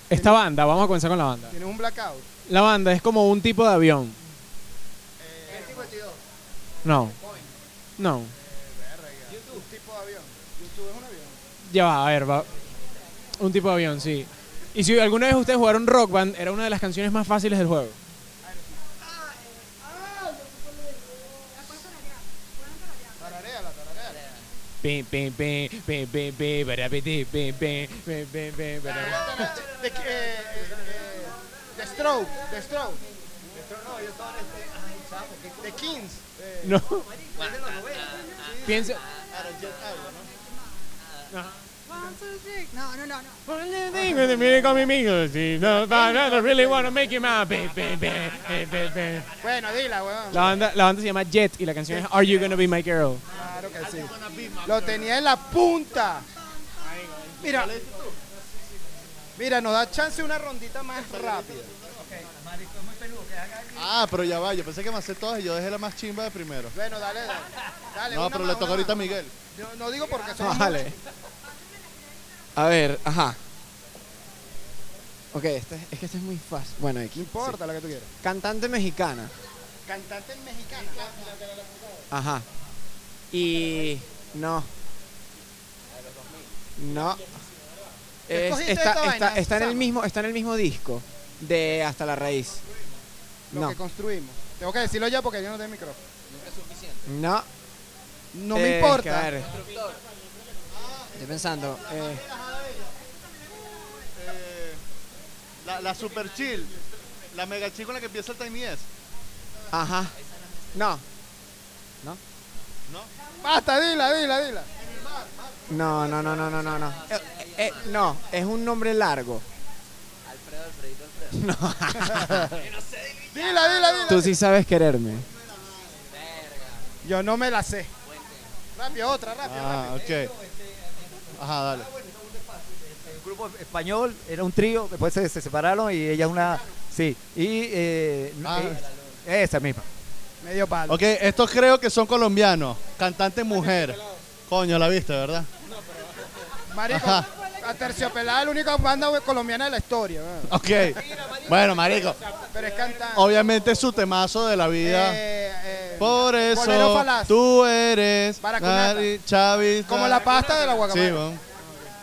Esta banda, vamos a comenzar con la banda. ¿Tienes un blackout? La banda es como un tipo de avión. No. No. Un tipo de avión. YouTube es un avión. Ya va, a ver, va. Un tipo de avión, sí. Y si alguna vez ustedes jugaron Rock Band, era una de las canciones más fáciles del juego. Pim, pim, pim, pim, pim, pim, para, pim, pim, pim, pim, pim, pim, pim, para. The, eh, eh, eh, The Stroke, The Stroke. The Kings. eh, No. Piensa. No, no, no, no. really wanna make you pim. Bueno, dila, weón. La banda, la banda se llama Jet y la canción es Are You Gonna Be My Girl? Claro que sí. Lo tenía en la punta. Mira. Mira, nos da chance una rondita más rápida. Ah, pero ya va, yo pensé que me hace todas y yo dejé la más chimba de primero. Bueno, dale, dale. Dale, No, pero le toca ahorita a. Miguel. Yo no digo porque son Vale. A ver, ajá. Ok, este, es que este es muy fácil. Bueno, aquí. No importa lo que tú quieras. Cantante mexicana. Cantante mexicana. Ajá. Y. No. No. ¿Qué Es- escogiste está, esta está- vaina, está en el mismo, está en el mismo disco de Hasta la Raíz. Lo No. que construimos. Tengo que decirlo ya porque yo no tengo micrófono. No. No me Eh, importa. que, a ver. Estoy pensando. Eh, la, la super chill. La mega chill con la que empieza el Tiny S. ajá. No. ¿No? Basta, dila, dila, dila. No, no, no, no, no, no, no. Eh, eh, eh, no, es un nombre largo. Alfredo, Alfredito, Alfredo. No. Dila, dila, dila. Tú sí sabes quererme. Yo no me la sé. Rápido, otra, rápido. Ah, ok. Ajá, dale. Grupo español, era un trío, después se, se separaron y ella es una. Sí, y. eh, Ah. eh, esa misma. Medio palo. Ok, estos creo que son colombianos. Cantante mujer. Coño, la viste, ¿verdad? Marico, Ajá. a Terciopelada es la única banda colombiana de la historia. weón. Ok. Bueno, marico. Pero es cantante. Obviamente es su temazo de la vida. Eh, eh, Por eso tú eres Chávez. Como la pasta de la guacamole. Sí, bueno.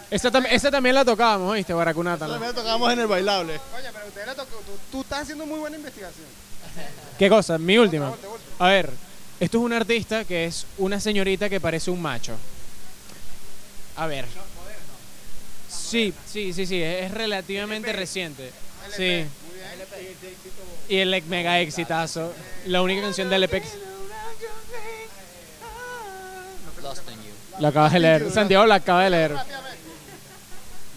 Esa, tam- esa también la tocábamos, ¿viste? Baracunata. ¿no? También tocamos en el bailable. Oye, pero usted le tocó. Tú, tú estás haciendo muy buena investigación. ¿Qué cosa? Mi última. A ver, esto es un artista que es una señorita que parece un macho. A ver. Sí, sí, sí, sí, es relativamente reciente. Sí. Y el mega exitazo. La única canción de LP. Lost in You. La acabas de leer. Santiago la acaba de leer.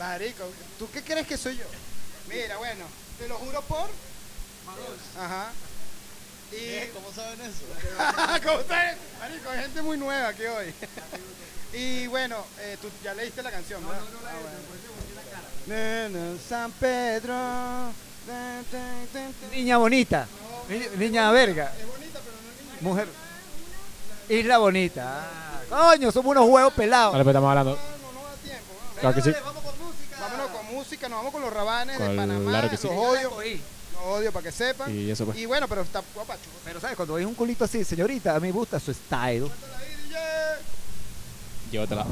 Marico, ¿tú qué crees que soy yo? Mira, bueno, te lo juro por. Ajá. Y. ¿Cómo saben eso? ¿Cómo ustedes? Marico, hay gente muy nueva aquí hoy. y bueno, eh, tú ya leíste la canción, ¿verdad? Ah, bueno. Nena, San Pedro. Tan, tan, tan. Niña bonita. Ni- Niña verga. Mujer. Isla bonita. Ah, coño, somos unos huevos pelados. Vale, pues estamos hablando. Claro que sí. Música, nos vamos con los rabanes de Claro Panamá. que sí. Los odio. Los odio para que sepan. Y eso pues. Y bueno, pero está guapacho. Pero sabes, cuando ves un culito así, señorita, a mí me gusta su style. Llévatela.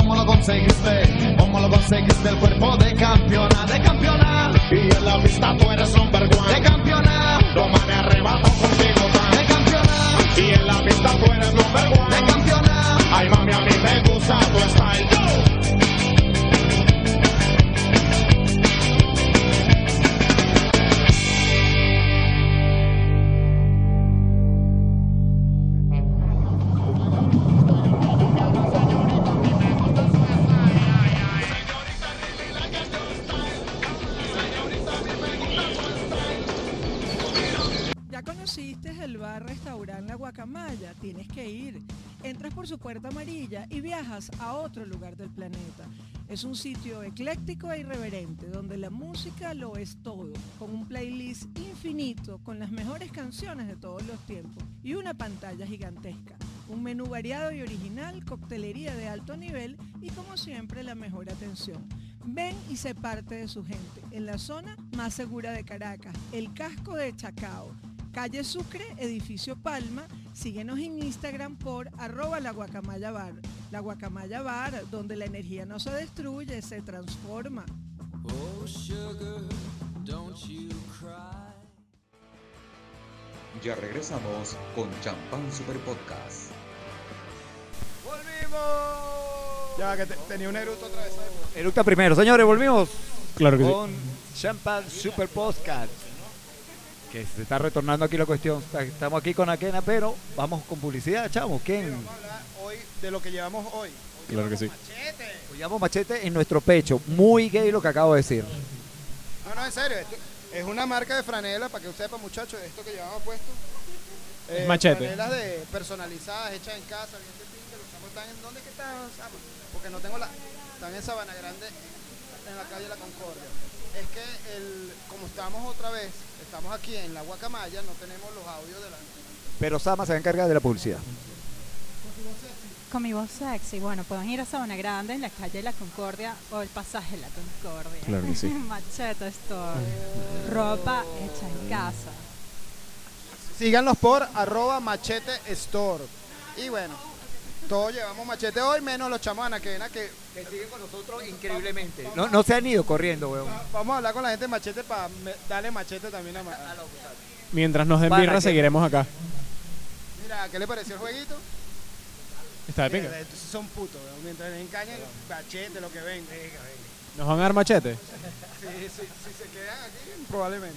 ¿Cómo lo conseguiste? ¿Cómo lo conseguiste el cuerpo de campeona? De campeona. Y en la pista tú eres number one. De campeona. Lo me arrebato contigo tan. De campeona. Y en la pista tú eres number one. De campeona. Ay, mami, a mí me gusta tu style. Tienes que ir. Entras por su puerta amarilla y viajas a otro lugar del planeta. Es un sitio ecléctico e irreverente donde la música lo es todo, con un playlist infinito con las mejores canciones de todos los tiempos y una pantalla gigantesca. Un menú variado y original, coctelería de alto nivel y como siempre la mejor atención. Ven y sé parte de su gente en la zona más segura de Caracas, el casco de Chacao. Calle Sucre, edificio Palma. Síguenos en Instagram por arroba la guacamaya bar. La guacamaya bar, donde la energía no se destruye, se transforma. Oh, sugar, don't you cry. Ya regresamos con Champán Super Podcast. ¡Volvimos! Ya, que te- tenía un eructo atravesado. Eructa primero. Señores, volvimos. Claro que sí. Con Champagne Super Podcast. Que se está retornando aquí la cuestión. Estamos aquí con Akena, pero vamos con publicidad, chamo. ¿Quién? Vamos a hablar hoy de lo que llevamos hoy. Hoy Claro que sí. Machete. Llevamos machete en nuestro pecho. Muy gay lo que acabo de decir. No, no, en serio. esto es una marca de franela, para que usted sepa, muchachos, esto que llevamos puesto. Es machete. Franelas de personalizadas, hechas en casa, bien de pinta. Los chamos están en... ¿Dónde que están? Porque no tengo la... Están en Sabana Grande, en la calle La Concordia. Es que, el, como estamos otra vez, estamos aquí en la Guacamaya, no tenemos los audios de la... Pero Sama se va a encargar de la publicidad. Con mi voz sexy, bueno, pueden ir a Sabana Grande en la calle La Concordia o el pasaje La Concordia. Claro que sí. Machete Store. Ropa hecha en casa. Síganlos por arroba machete store. Y bueno, todos llevamos machete hoy, menos los chamos de Anaquena que... Que siguen con nosotros increíblemente. No, no se han ido corriendo, weón. Vamos a hablar con la gente de machete para darle machete también a... Ma- Mientras nos den Para birra, que- seguiremos acá. Mira, ¿qué le pareció el jueguito? Está de pinga. Mierda, estos son putos, weón. mientras les encañen, machete, lo que ven. ¿Nos van a dar machete? Sí, sí, si se quedan aquí, probablemente.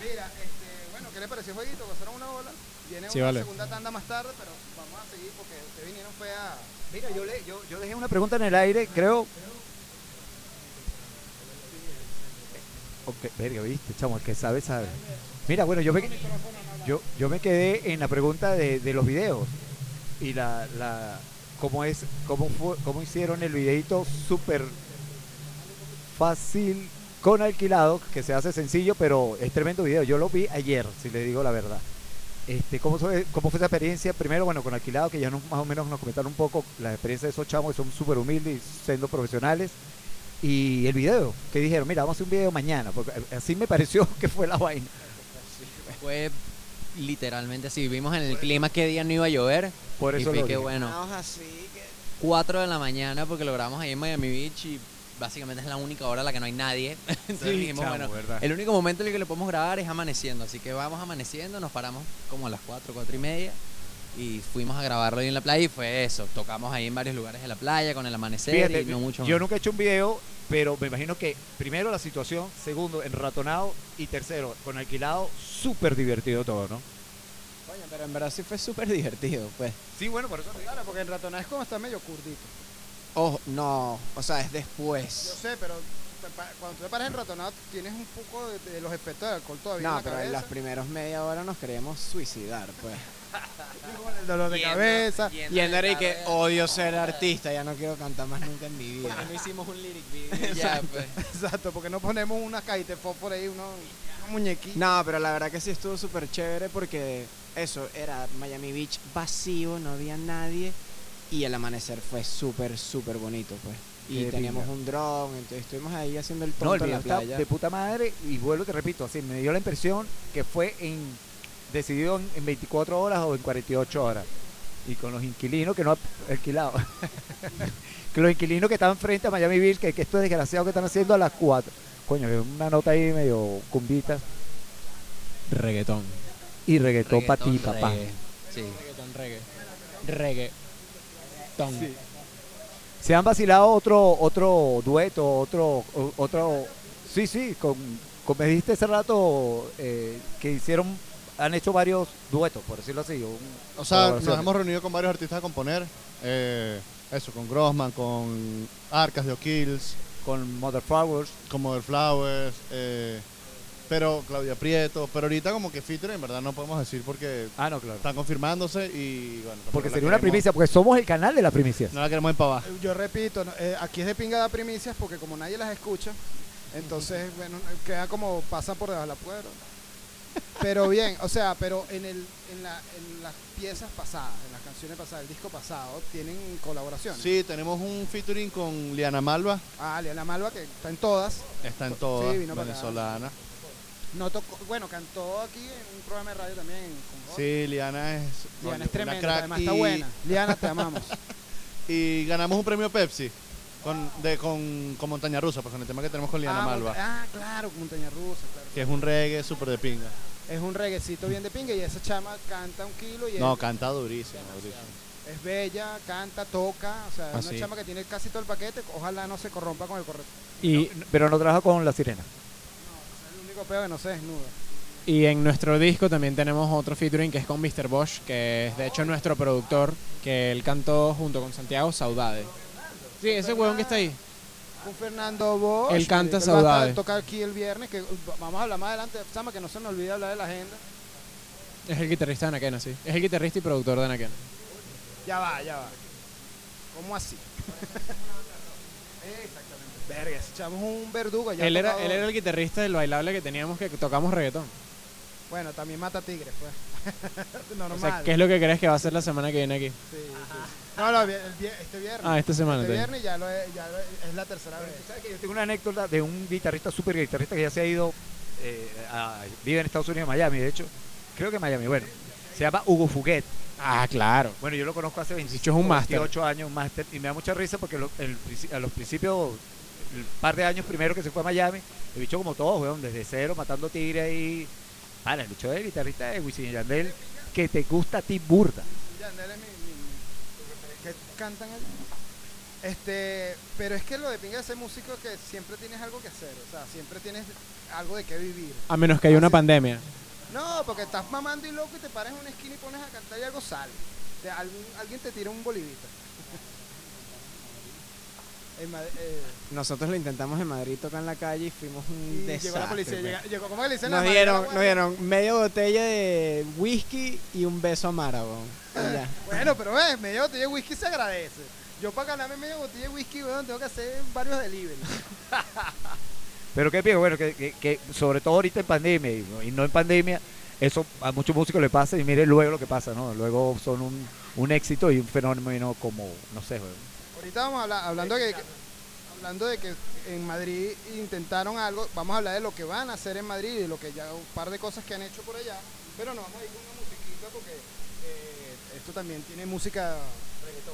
Mira, este, bueno, ¿qué le pareció el jueguito? Pasaron una bola. Viene Sí, una vale. segunda tanda más tarde, pero a Mira, yo, le, yo, yo dejé una pregunta en el aire, creo. Ok, verga, viste, chamo, el que sabe, sabe. Mira, bueno, yo me, yo, yo me quedé en la pregunta de, de los videos. Y la, la cómo es, cómo fue, cómo hicieron el videito súper fácil con alquilado, que se hace sencillo, pero es tremendo video. Yo lo vi ayer, si le digo la verdad. Este, ¿cómo, fue, ¿Cómo fue esa experiencia? Primero, bueno, con Alquilado, que ya nos, más o menos nos comentaron un poco la experiencia de esos chamos que son súper humildes y siendo profesionales. Y el video, que dijeron, mira, vamos a hacer un video mañana, porque así me pareció que fue la vaina. Fue literalmente así. Vimos en el clima qué día no iba a llover. Por y eso fue lo que dije. bueno. Vamos así que 4 de la mañana porque lo grabamos ahí en Miami Beach y básicamente es la única hora en la que no hay nadie. Entonces Sí, dijimos, chamo, bueno, ¿verdad? el único momento en el que lo podemos grabar es amaneciendo. Así que vamos amaneciendo, nos paramos como a las 4, 4 y media y fuimos a grabarlo ahí en la playa y fue eso. Tocamos ahí en varios lugares de la playa con el amanecer Fíjate, y no mucho yo más. nunca he hecho un video, pero me imagino que primero la situación, segundo, enratonado y tercero, con alquilado, súper divertido todo, ¿no? Coño, pero en verdad sí fue súper divertido, pues. Sí, bueno, por eso Claro, porque en ratonada es como está medio curdito. Oh, no, o sea, es Yo después. sé, pero cuando tú te paras en ratonado tienes un poco de, de los efectos del alcohol todavía en No, la pero en cabeza. las primeras media hora nos queríamos suicidar, pues. el dolor de Yendo- cabeza. yendo Y en y que odio ser artista, ya no quiero cantar más nunca en mi vida. ¿Por qué no hicimos un lyric video? ya, Exacto, pues. exacto, porque no ponemos una cajita de fósforo ahí, unos, unos muñequitos. No, pero la verdad que sí estuvo súper chévere porque eso, era Miami Beach vacío, no había nadie y el amanecer fue súper, súper bonito, pues. Y Qué teníamos pinga. un dron, entonces estuvimos ahí haciendo el No, el tonto en la está playa. de puta madre y vuelvo y te repito, así me dio la impresión que fue en decidido en, en 24 horas o en 48 horas. Y con los inquilinos que no ha alquilado. que los inquilinos que estaban frente a Miami Beach, que, que estos desgraciados que están haciendo a las 4. Coño, una nota ahí medio cumbita Reggaetón. y reggaetón para ti, papá. reggae. Sí. Reggaetón, reggae. Reggae. Ton. Se han vacilado otro otro dueto, otro otro sí, sí, con, con me dijiste hace rato eh, que hicieron han hecho varios duetos, por decirlo así, un- O sea, nos hemos reunido con varios artistas a componer. eh, eso, con Grossman, con Arcas de O'Kills, con Mother Flowers, con Mother Flowers, eh, pero Claudia Prieto. Pero ahorita como que feature en verdad no podemos decir porque Ah, no, claro. están confirmándose y bueno. Porque sería una primicia, porque somos el canal de las primicias. No la queremos empavar. Yo repito, no, eh, aquí es de pinga dar primicias porque como nadie las escucha, entonces, bueno, queda como pasan por debajo de la puerta. Pero bien, o sea, pero en, el, en, la, en las piezas pasadas, en las canciones pasadas, el disco pasado, tienen colaboraciones. Sí, tenemos un featuring con Liana Malva. Ah, Liana Malva, que está en todas. Está en todas, Sí, vino para acá. venezolana. No tocó, bueno, cantó aquí en un programa de radio también. Con. Sí, Liana es. Liana coño, es una tremenda, crack además y- está buena. Liana, te amamos. Y ganamos un premio Pepsi con, de, con, con Montaña Rusa, pues con el tema que tenemos con Liana ah, Malva. Ah, claro, Montaña Rusa, claro. Que es un reggae súper de pinga. Es un reguecito bien de pinga y esa chama canta un kilo y No, es, canta durísimo, durísimo. es bella, canta, toca, o sea, Ah, es una sí. chama que tiene casi todo el paquete, ojalá no se corrompa con el correcto. Y, Pero no trabaja con la sirena. Que no se desnuda. y en nuestro disco también tenemos otro featuring que es con Mr. Bosch, que es de hecho nuestro productor, que él cantó junto con Santiago Saudade. Sí, ese huevón que está ahí. Un Fernando Bosch. Él canta marico, él va a Saudade. tocar aquí el viernes, que uh, vamos a hablar más adelante, chama, que no se nos olvide hablar de la agenda. Es el guitarrista de Anaquena, sí. Es el guitarrista y productor de Anaquena. Ya va, ya va. ¿Cómo así? Verga, ese chamo es un verdugo. Ya Él era, tocado- él era el guitarrista del bailable que teníamos que tocamos reggaetón. Bueno, también mata tigres, pues. Normal. O sea, ¿qué es lo que crees que va a ser la semana que viene aquí? Sí, sí. No, no, este viernes. Ah, esta semana, Este viernes ya, lo es, ya lo es, es la tercera vez. ¿Sabes que yo tengo una anécdota de un guitarrista, súper guitarrista que ya se ha ido, eh, a- vive en Estados Unidos, Miami, de hecho. Creo que Miami, bueno. Se llama Hugo Fuguet. Ah, claro. Bueno, yo lo conozco hace 28 Dicho es un máster. 28 años, un máster, y me da mucha risa porque lo- el a los principios, el par de años primero que se fue a Miami, el bicho como todos, weón, desde cero, matando tigre ahí. Para, el bicho de guitarrista de Wisin y Yandel, que te gusta a ti burda. Yandel es mi, mi- mi- que cantan allá. Este, pero es que lo de pinga de ser músico es que siempre tienes algo que hacer, o sea, siempre tienes algo de qué vivir. A menos que haya una Así- pandemia. No, porque estás mamando y loco y te paras en una esquina y pones a cantar y algo sale. Te- algún- alguien te tira un bolivita. En eh, Nosotros lo intentamos en Madrid tocar en la calle y fuimos un y desastre. llegó la policía, pues. llega- llegó, ¿cómo que le dicen? Nos La dieron, nos dieron media botella de whisky y un beso a Marabón. Bueno, pero ves, media botella de whisky se agradece. Yo para ganarme media botella de whisky, weón, tengo que hacer varios delivery. Pero qué pico, bueno, que, que- que sobre todo ahorita en pandemia y, y no en pandemia, eso a muchos músicos le pasa y mire luego lo que pasa, ¿no? Luego son un, un éxito y un fenómeno como, no sé, Ahorita vamos a hablando que, hablando de que en Madrid intentaron algo, vamos a hablar de lo que van a hacer en Madrid y lo que ya un par de cosas que han hecho por allá, pero nos vamos a ir con una musiquita porque eh, esto también tiene música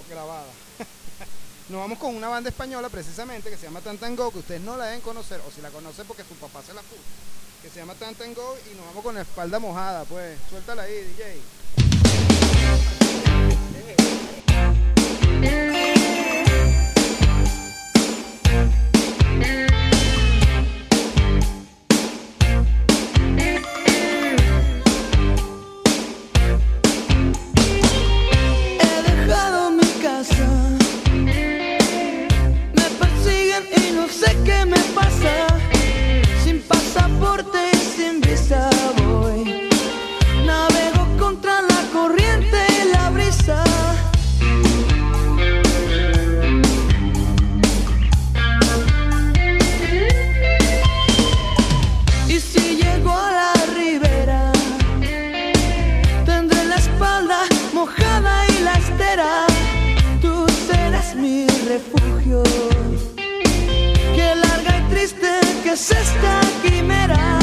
grabada. Nos vamos con una banda española precisamente que se llama Tantango, que ustedes no la deben conocer, o si la conocen porque su papá se la puso, que se llama Tantango y nos vamos con la espalda mojada, pues, suéltala ahí, DJ. Qué me pasa. Sin pasaporte y sin visa que es esta quimera.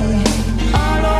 Muy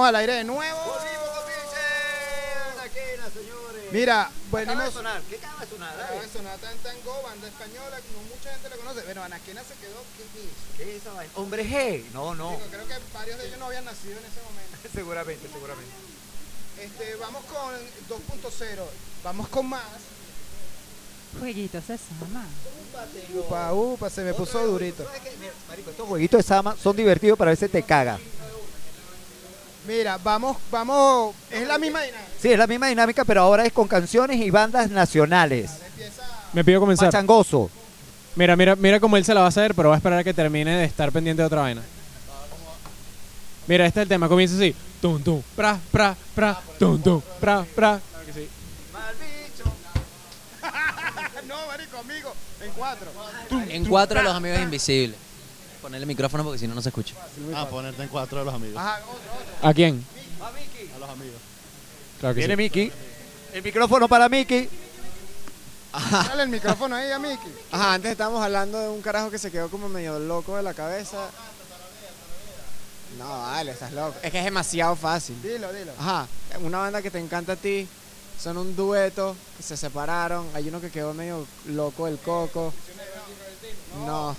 Estamos al aire de nuevo. Mira, venimos. de sonar? ¿Qué acaba de sonar? Acaba de sonar Tan Tango, banda española, no mucha gente la conoce. Bueno, Anaquena se quedó. ¿Qué es eso? ¿Qué es esa vaina? Hombre G. No, no. Digo, creo que varios de ellos no habían nacido en ese momento. seguramente, seguramente. Este, vamos con 2.0. Vamos con más. Jueguitos de sama. Upa, upa, se me puso durito. Estos jueguitos de Sama son divertidos para ver si te caga. Mira, vamos, vamos. Es la misma dinámica. Sí, es la misma dinámica, pero ahora es con canciones y bandas nacionales. Me pido comenzar. Pachangoso. Mira, mira, mira cómo él se la va a hacer, pero va a esperar a que termine de estar pendiente de otra vaina. Mira, este es el tema, comienza así. Tum, tum, pra, pra, pra, tum, tum, pra, pra. Claro que sí. no, marico, amigo. En cuatro. En cuatro los amigos invisibles. Ponerle micrófono porque si no, no se escucha. Ah, ponerte en cuatro de los amigos. Ajá, otro, otro. ¿A quién? A los amigos. Claro que Viene sí. Mickey. El micrófono para Mickey. Dale el micrófono ahí a Mickey. Ajá, antes estábamos hablando de un carajo que se quedó como medio loco de la cabeza. No, dale, estás loco. Es que es demasiado fácil. Dilo, dilo. Ajá, una banda que te encanta a ti. Son un dueto que se separaron. Hay uno que quedó medio loco, el coco. No.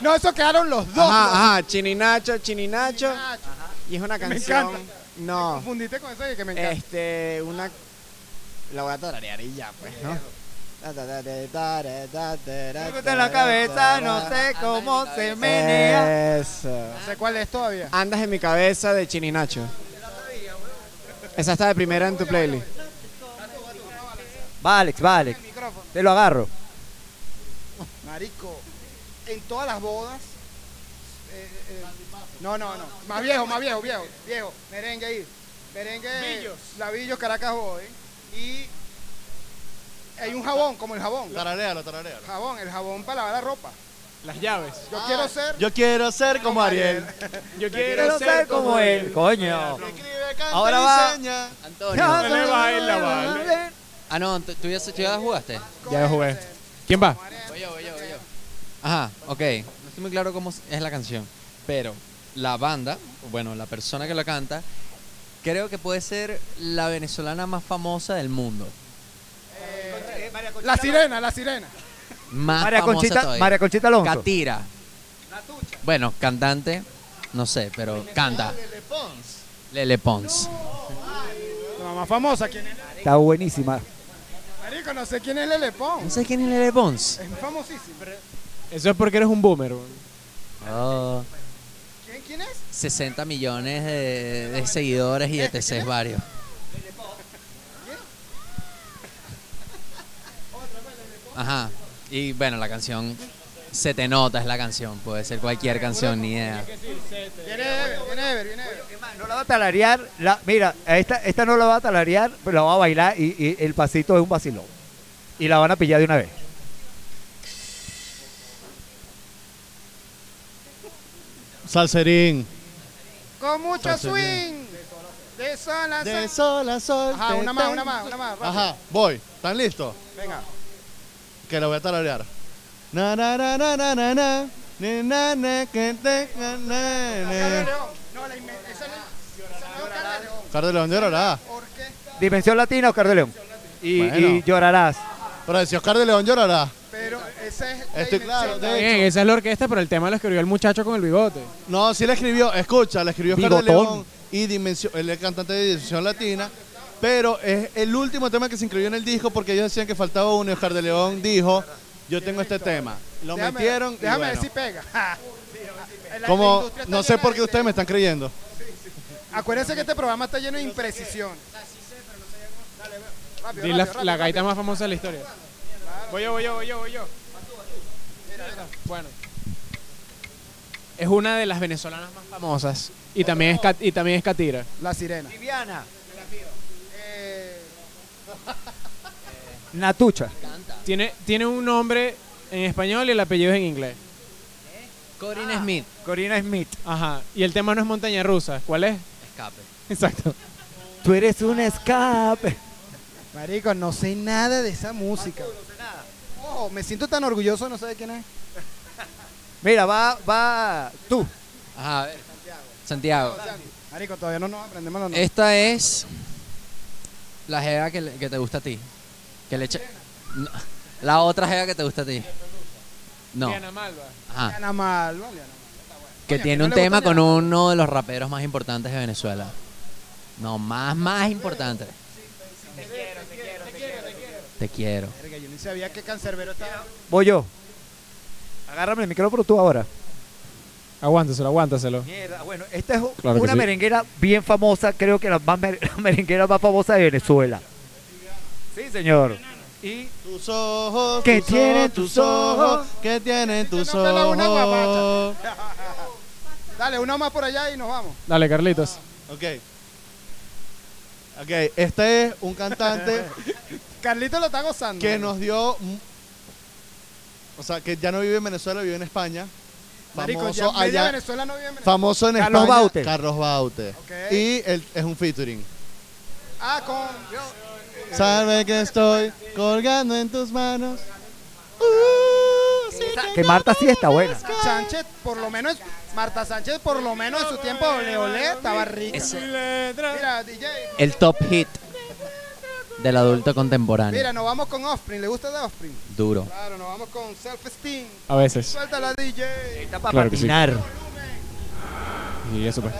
No, eso quedaron los dos. Ajá, ajá, Chininacho, Chininacho. Y es una Me canción. encanta. No. Confundiste con eso y que me encanta. Este, una. La voy a tararear y ya, pues, ¿no? en la cabeza, no sé cómo se menea. Eso. No sé cuál es todavía. Andas en mi cabeza de Chininacho. Esa está de primera en tu playlist. Va, Alex, va, Alex. Te lo agarro. Marico, en todas las bodas. eh, eh, no, no, no. Más viejo, más viejo, viejo. Viejo. Merengue ahí. Merengue. Villos. Lavillos, Caracas Boy. Y hay un jabón, como el jabón. Tararealo, tararealo. Jabón, el jabón para lavar la ropa. Las llaves. Yo Ah. quiero ser. Yo quiero ser como Ariel. Yo Quiero ser como él. Coño. Ahora va. Antonio. No le baila, vale. Ah, no, ¿tú tú ya, tú ya jugaste? Ya jugué. ¿Quién va? Voy yo, voy. Ajá, ok. No estoy muy claro cómo es la canción. Pero la banda, bueno, la persona que la canta, creo que puede ser la venezolana más famosa del mundo. La sirena, la sirena. Más María famosa Conchita- todavía. María Conchita Alonso. Catira. Bueno, cantante, no sé, pero canta. Lele Pons. La mamá famosa, ¿quién es? Está buenísima. Marico, no sé quién es Lele Pons. ¿No sabes quién es Lele Pons? Es famosísimo. Eso es porque eres un boomer. Oh, ¿Quién, quién es? 60 millones de, de seguidores y ETCs varios. Ajá. Y bueno, la canción se te nota, es la canción. Puede ser cualquier canción, ni idea. Viene Ever, viene Ever, viene Ever. No la va a talarear. La, mira, esta, esta no la va a talarear, pero la va a bailar y, y el pasito es un vacilón. Y la van a pillar de una vez. Salserín. Con mucho swing. De sol a De sol. sol a sol. Ajá, una más, una más, una más. rápido. Ajá, voy. ¿Están listos? Venga. Que la voy a tararear. Na, na, na, na, na, na, na. Ni, na, na, que te, na, na, Carlos na. León. No, la inme- esa es la. esa no es Carlos León. Carlos León llorará. Dimensión Latina, Oscar de León. Y, Bueno. y llorarás. Pero si Oscar de León llorará. Pero esa es. la Estoy claro. De Bien, hecho, esa es la orquesta, pero el tema lo escribió el muchacho con el bigote. no, sí le escribió, escucha, le escribió Oscar de Bigotón. León y Dimensión, él es cantante de Dimensión Latina. Pero es el último tema que se incluyó en el disco porque ellos decían que faltaba uno y Oscar de León dijo, yo tengo este tema. Lo Déjame- metieron y Déjame bueno. ver si pega. La- la Como, industria está no sé llena por qué de- ustedes me están creyendo. Acuérdense que este programa está lleno de imprecisión. Di la, rápido, la gaita más famosa de la historia. Voy yo, voy yo, voy yo, voy yo. Bueno. Es una de las venezolanas más famosas. Y también es, Cat- y también es Catira. La sirena. Viviana. Eh, Natucha. Tiene, tiene un nombre en español y el apellido es en inglés. Corinne Smith. Corina Smith. Ajá. Y el tema no es montaña rusa. ¿Cuál es? Escape. Exacto. Tú eres un escape. Marico, no sé nada de esa música. Ojo, me siento tan orgulloso no saber quién es. Mira, va, va tú. Ajá, a ver. Santiago. Marico, todavía no nos aprendemos los nombres. Esta es la jeva que, le- que te gusta a ti. Que le echa... No, La otra jeva que te gusta a ti. No. Diana Malva. Ajá. Diana Malva, Diana Que Coño, tiene ¿no un le gusta tema con uno de los raperos más importantes de Venezuela. No, más, más importante. Te quiero. Verga, yo ni sabía que Cancerbero estaba. Voy yo. Agárrame el micrófono tú ahora. Aguántaselo, aguántaselo. Mierda, bueno, esta es Claro que una sí. merenguera bien famosa, creo que la, más mer- la merenguera más famosa de Venezuela. Sí, señor. Y Tus ojos, ¿Qué tus tienen ojos, tus ojos? ¿Qué tienen tus No pela una ojos? Dale, uno más por allá y nos vamos. Dale, Carlitos. Ok. Ok, este es un cantante Carlito lo está gozando. que nos dio. O sea, que ya no vive en Venezuela, vive en España. Marico, Famoso ya allá. Venezuela no vive en Venezuela. Famoso en Carlos España. Baute. Carlos Baute. Y él es un featuring. Ah, con. Sabe que estoy colgando en tus manos. Uh, sí, que Marta sí está buena. Sánchez, por lo menos. Marta Sánchez, por lo menos en su tiempo, ole ole, estaba rica. Mira, DJ. El top hit del adulto contemporáneo. Mira, nos vamos con Offspring. ¿Le gusta de Offspring? Duro. Claro, nos vamos con Self Esteem. A veces. Suéltala, DJ. Está para Claro que sí. patinar. Y eso pues.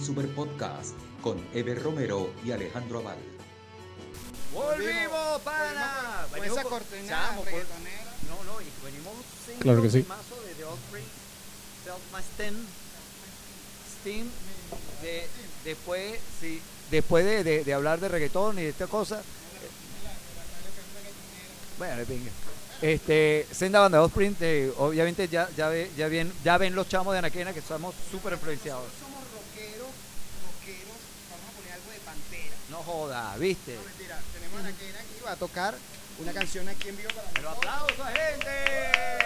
Super Podcast con Eber Romero y Alejandro Aval. ¡Volvimos, pana! Con Venimos esa Chamo, con- reggaetonera. No, no, y venimos sin Claro que sí. mazo de The Old Free, Self My Steam, Steam, de, después, sí, después de, de- de hablar de reggaetón y de esta cosa. eh, Bueno, venga. Este, Senda Banda Offspring, eh, obviamente ya, ya, ve- ya, ven, ya ven los chamos de Anaquena que estamos súper influenciados. Somos rockeros, rockeros. Vamos a poner algo de Pantera. No joda, ¿viste? No, mentira. Tenemos a Anaquena aquí, va a tocar una canción aquí en vivo para Pero aplausos, gente.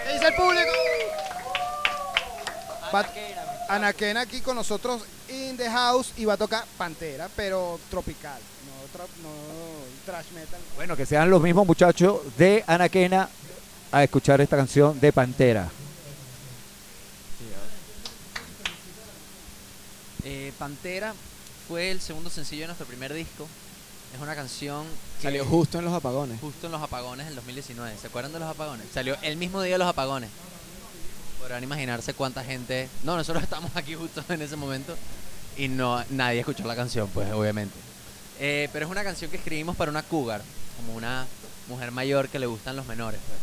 ¿Qué dice el público? Va- Anaquena aquí con nosotros in the house y va a tocar Pantera, pero tropical, no, tra- no trash metal. Bueno, que sean los mismos muchachos de Anaquena a escuchar esta canción de Pantera. Eh, Pantera fue el segundo sencillo de nuestro primer disco. Es una canción que Salió justo en los apagones. justo en los apagones del 2019. ¿Se acuerdan de los apagones? Salió el mismo día de los apagones. Podrán imaginarse cuánta gente. No, nosotros estamos aquí justo en ese momento y no nadie escuchó la canción, pues obviamente. Eh, pero es una canción que escribimos para una cougar, como una mujer mayor que le gustan los menores. pues.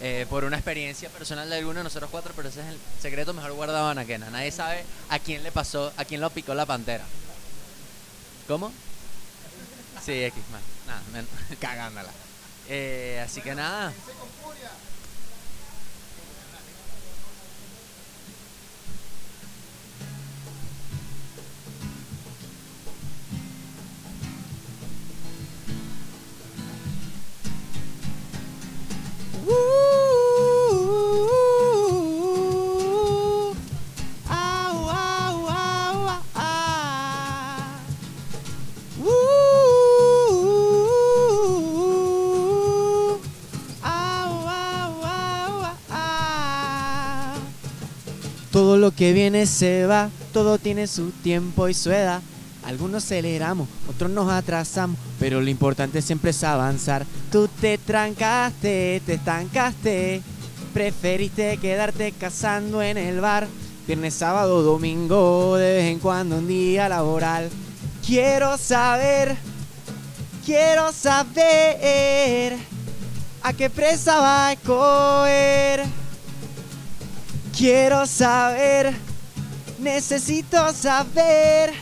Eh, por una experiencia personal de alguno de nosotros cuatro, pero ese es el secreto mejor guardado de Anaquena. Nadie sabe a quién le pasó, a quién lo picó la pantera. ¿Cómo? Sí, X más. Nada, men- cagándola. Eh, así que nada. Au, que viene se va, todo tiene su tiempo y su edad. Algunos aceleramos, otros nos atrasamos, pero lo importante siempre es avanzar. Tú te trancaste, te estancaste, preferiste quedarte cazando en el bar. Viernes, sábado, domingo, de vez en cuando un día laboral. Quiero saber, quiero saber a qué presa va a escoger. Quiero saber, necesito saber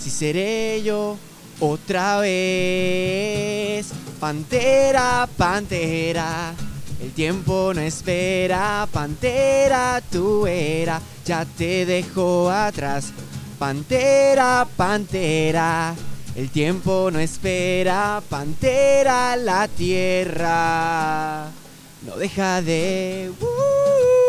si seré yo otra vez. Pantera, pantera, el tiempo no espera. Pantera, tu era ya te dejó atrás. Pantera, pantera, el tiempo no espera. Pantera, la tierra no deja de. Au,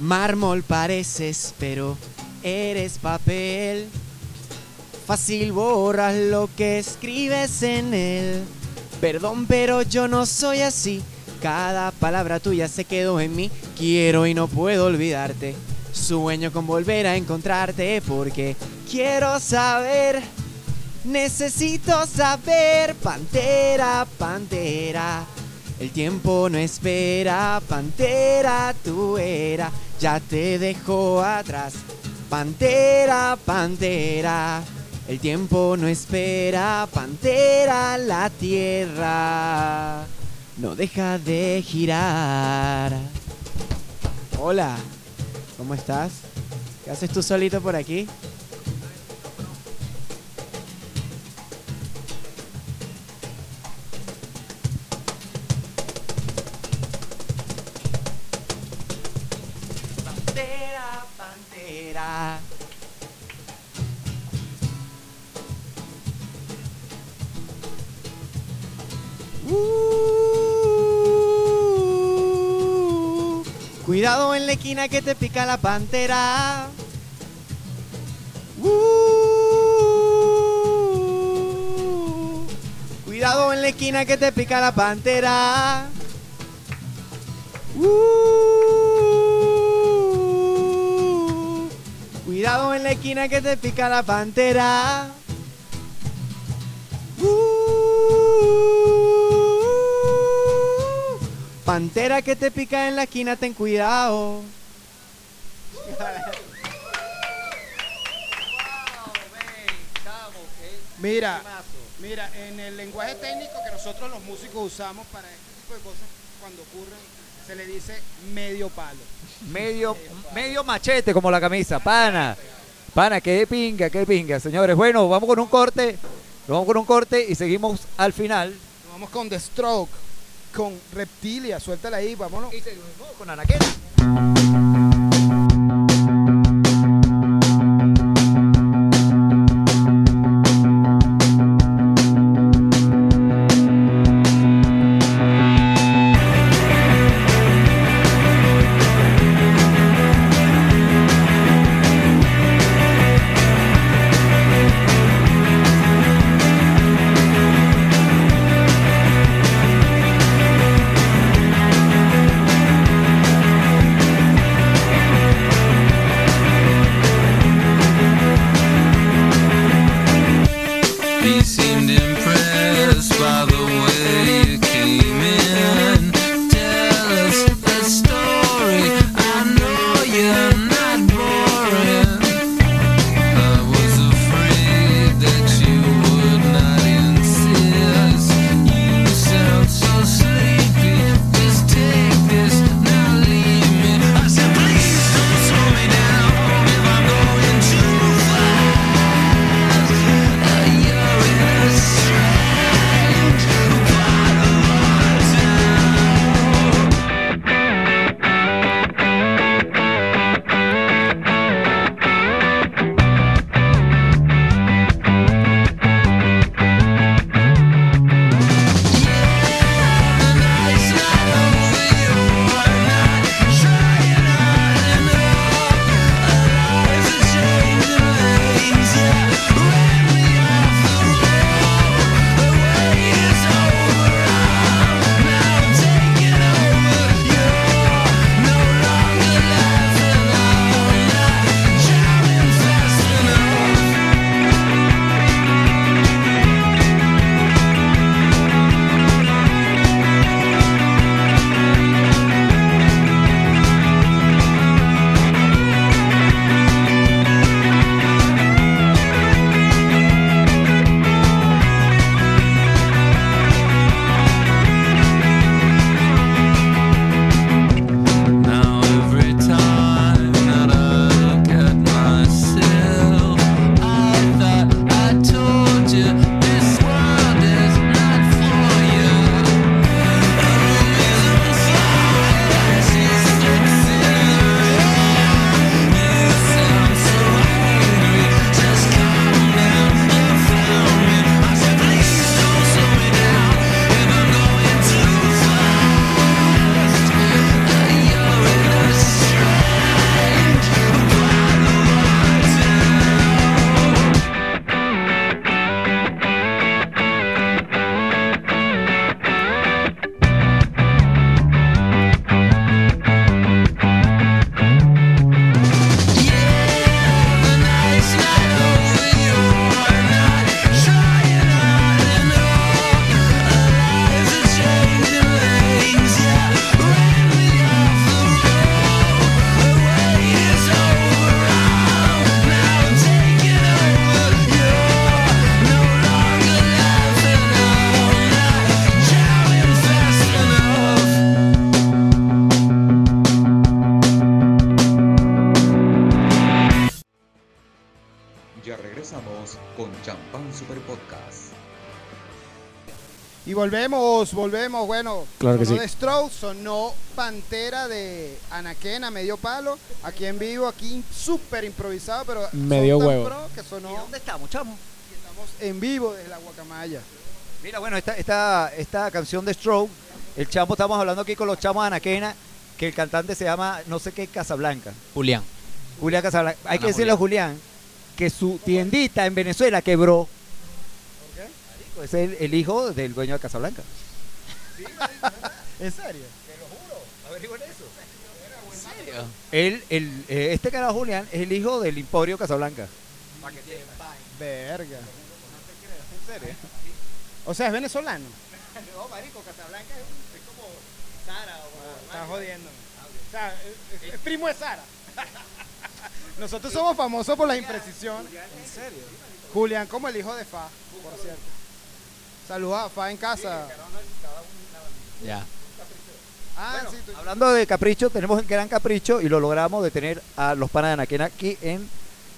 Mármol pareces, pero eres papel. Fácil borras lo que escribes en él. Perdón, pero yo no soy así. Cada palabra tuya se quedó en mí. Quiero y no puedo olvidarte. Sueño con volver a encontrarte porque quiero saber. Necesito saber, pantera, pantera. El tiempo no espera, pantera, tu era ya te dejó atrás. Pantera, pantera. El tiempo no espera, pantera, la tierra no deja de girar. Hola, ¿cómo estás? ¿Qué haces tú solito por aquí? Cuidado en la esquina que te pica la pantera. Uh, Cuidado en la esquina que te pica la pantera. Uh, cuidado en la esquina que te pica la pantera. Uh, pantera que te pica en la esquina, ten cuidado. Mira, mira, en el lenguaje técnico que nosotros los músicos usamos para este tipo de cosas, cuando ocurren, se le dice medio palo. Medio, medio machete como la camisa, pana. Pana, qué pinga, qué pinga, señores. Bueno, vamos con un corte. Nos vamos con un corte y seguimos al final. Nos vamos con The Stroke, con Reptilia, suéltala ahí, vámonos. Y seguimos con Anaquena. Volvemos, volvemos, bueno. Claro que sonó sí. The Strokes, sonó Pantera de Anaquena, medio palo. Aquí en vivo, aquí súper improvisado, pero son Medio tan huevo. pro que sonó. ¿Dónde estamos, chamo? Estamos en vivo desde la Guacamaya. Mira, bueno, esta, esta, esta canción de Stroke, el chamo, estamos hablando aquí con los chamos de Anaquena, que el cantante se llama no sé qué Casablanca. Julián. Julián Casablanca. Hay que decirle a Julián que su tiendita en Venezuela quebró. Es el, el hijo del dueño de Casablanca. ¿En serio? Te lo juro, averigüen eso. ¿En serio? Él, el, eh, este carajo Julián es el hijo del Emporio Casablanca. Verga. ¿En serio? O sea, es venezolano. No, marico, Casablanca es, como Sara Estás jodiéndome. O sea, es, es- es primo de Sara. Nosotros somos famosos por la imprecisión. ¿En serio? Julián como el hijo de Fa, por cierto. Saluda a Fa en casa. Ya. Ah, sí, tú- Hablando de capricho, tenemos el gran capricho y lo logramos de tener a los panas de Anaquena aquí en,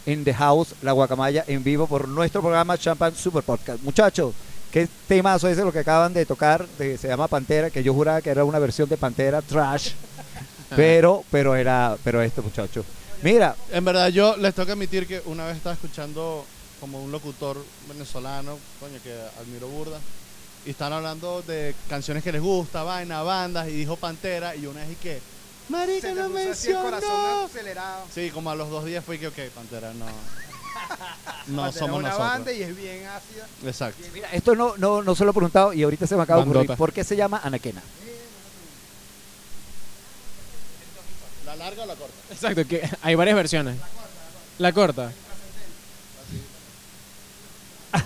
en The House, La Guacamaya, en vivo por nuestro programa Champagne Super Podcast. Muchachos, ¿qué temazo ese lo que acaban de tocar? de- se llama Pantera, que yo juraba que era una versión de Pantera Trash, pero, pero era, pero este muchacho. Mira, En verdad, yo les tengo que admitir que una vez estaba escuchando como un locutor venezolano, coño, que admiro burda, y estaban hablando de canciones que les gusta, vaina, bandas, y dijo Pantera, y una vez y que, marica, se te no puso así el corazón mencionó. acelerado. Sí, como a los dos días fue que, ok, Pantera, no. No Pantera somos es una nosotros. banda y es bien ácida. Exacto. mira, esto no, no, no se lo he preguntado y ahorita se me acaba de ocurrir. Bandota. ¿Por qué se llama Anaquena? ¿La larga o la corta? Exacto, que hay varias versiones. La corta.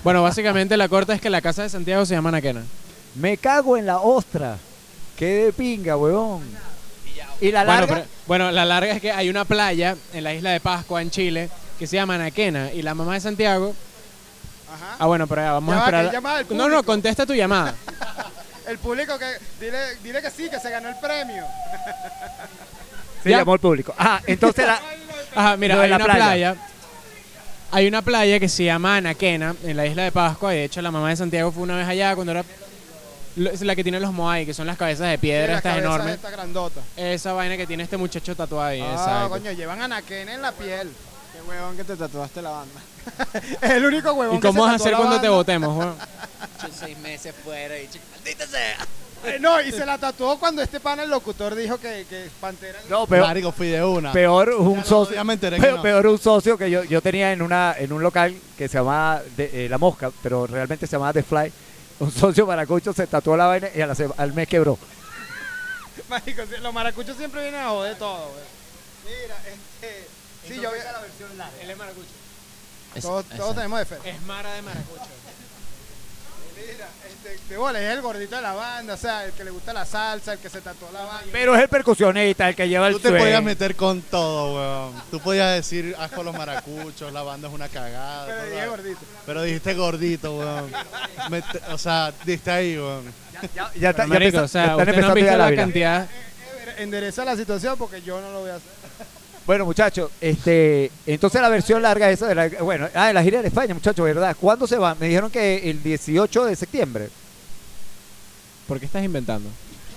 Bueno, básicamente la corta es que la casa de Santiago se llama Anaquena. Me cago en la ostra. Qué de pinga, huevón. Y la Bueno, larga. pero- bueno, la larga es que hay una playa en la isla de Pascua, en Chile, que se llama Anaquena. Y la mamá de Santiago. Ajá. Ah, bueno, pero ya, vamos Ya a va, esperar. al No, no, público. contesta tu llamada. El público que. Dile, dile que sí, que se ganó el premio. Se ¿Ya? llamó el público. Ah, entonces la. Ajá, mira, Lo de hay la una playa. playa. Hay una playa que se llama Anaquena, en la isla de Pascua. Y de hecho, la mamá de Santiago fue una vez allá cuando era. Es la que tiene los moai, que son las cabezas de piedra, Sí, estas enormes. Esta grandota. Esa vaina que tiene este muchacho tatuado ahí. Ah, coño, llevan anaquena en la piel. Qué huevón que te tatuaste la banda. Es el único huevón ¿Y que cómo se vas a hacer cuando te weón? Yo seis meses fuera y chico, maldita sea. Eh, no, y se la tatuó cuando este pana, el locutor, dijo que, que Pantera... No, peor, Marico, fui de una. peor un Ya socio. ya me enteré que peor, no. peor un socio que yo, yo tenía en una en un local que se llamaba de- eh, La Mosca, pero realmente se llamaba The Fly. Un socio maracucho se tatuó la vaina y a la sema- al mes quebró. Marico, sí, los maracuchos siempre vienen a joder todo, güey. Mira, este... Sí, yo vi... Él es maracucho. Todos, todos tenemos defectos. Es Mara de maracucho. Mira, este, de bola, es el gordito de la banda, o sea, el que le gusta la salsa, el que se tatuó la banda. Pero es el percusionista, el que lleva el Tú te swing. podías meter con todo, weón. Tú podías decir, haz con los maracuchos, la banda es una cagada. Pero dije gordito. Pero dijiste gordito, weón. O sea, diste ahí, weón. Ya, ya está- ya Marico, empezó- o sea, ya están ustedes no han empezando visto ya la vida. cantidad. Endereza la situación porque yo no lo voy a hacer. Bueno, muchachos, este, entonces la versión larga esa de la, bueno, ah, de la gira de España, muchachos, ¿verdad? ¿Cuándo se van? Me dijeron que el 18 de septiembre. ¿Por qué estás inventando?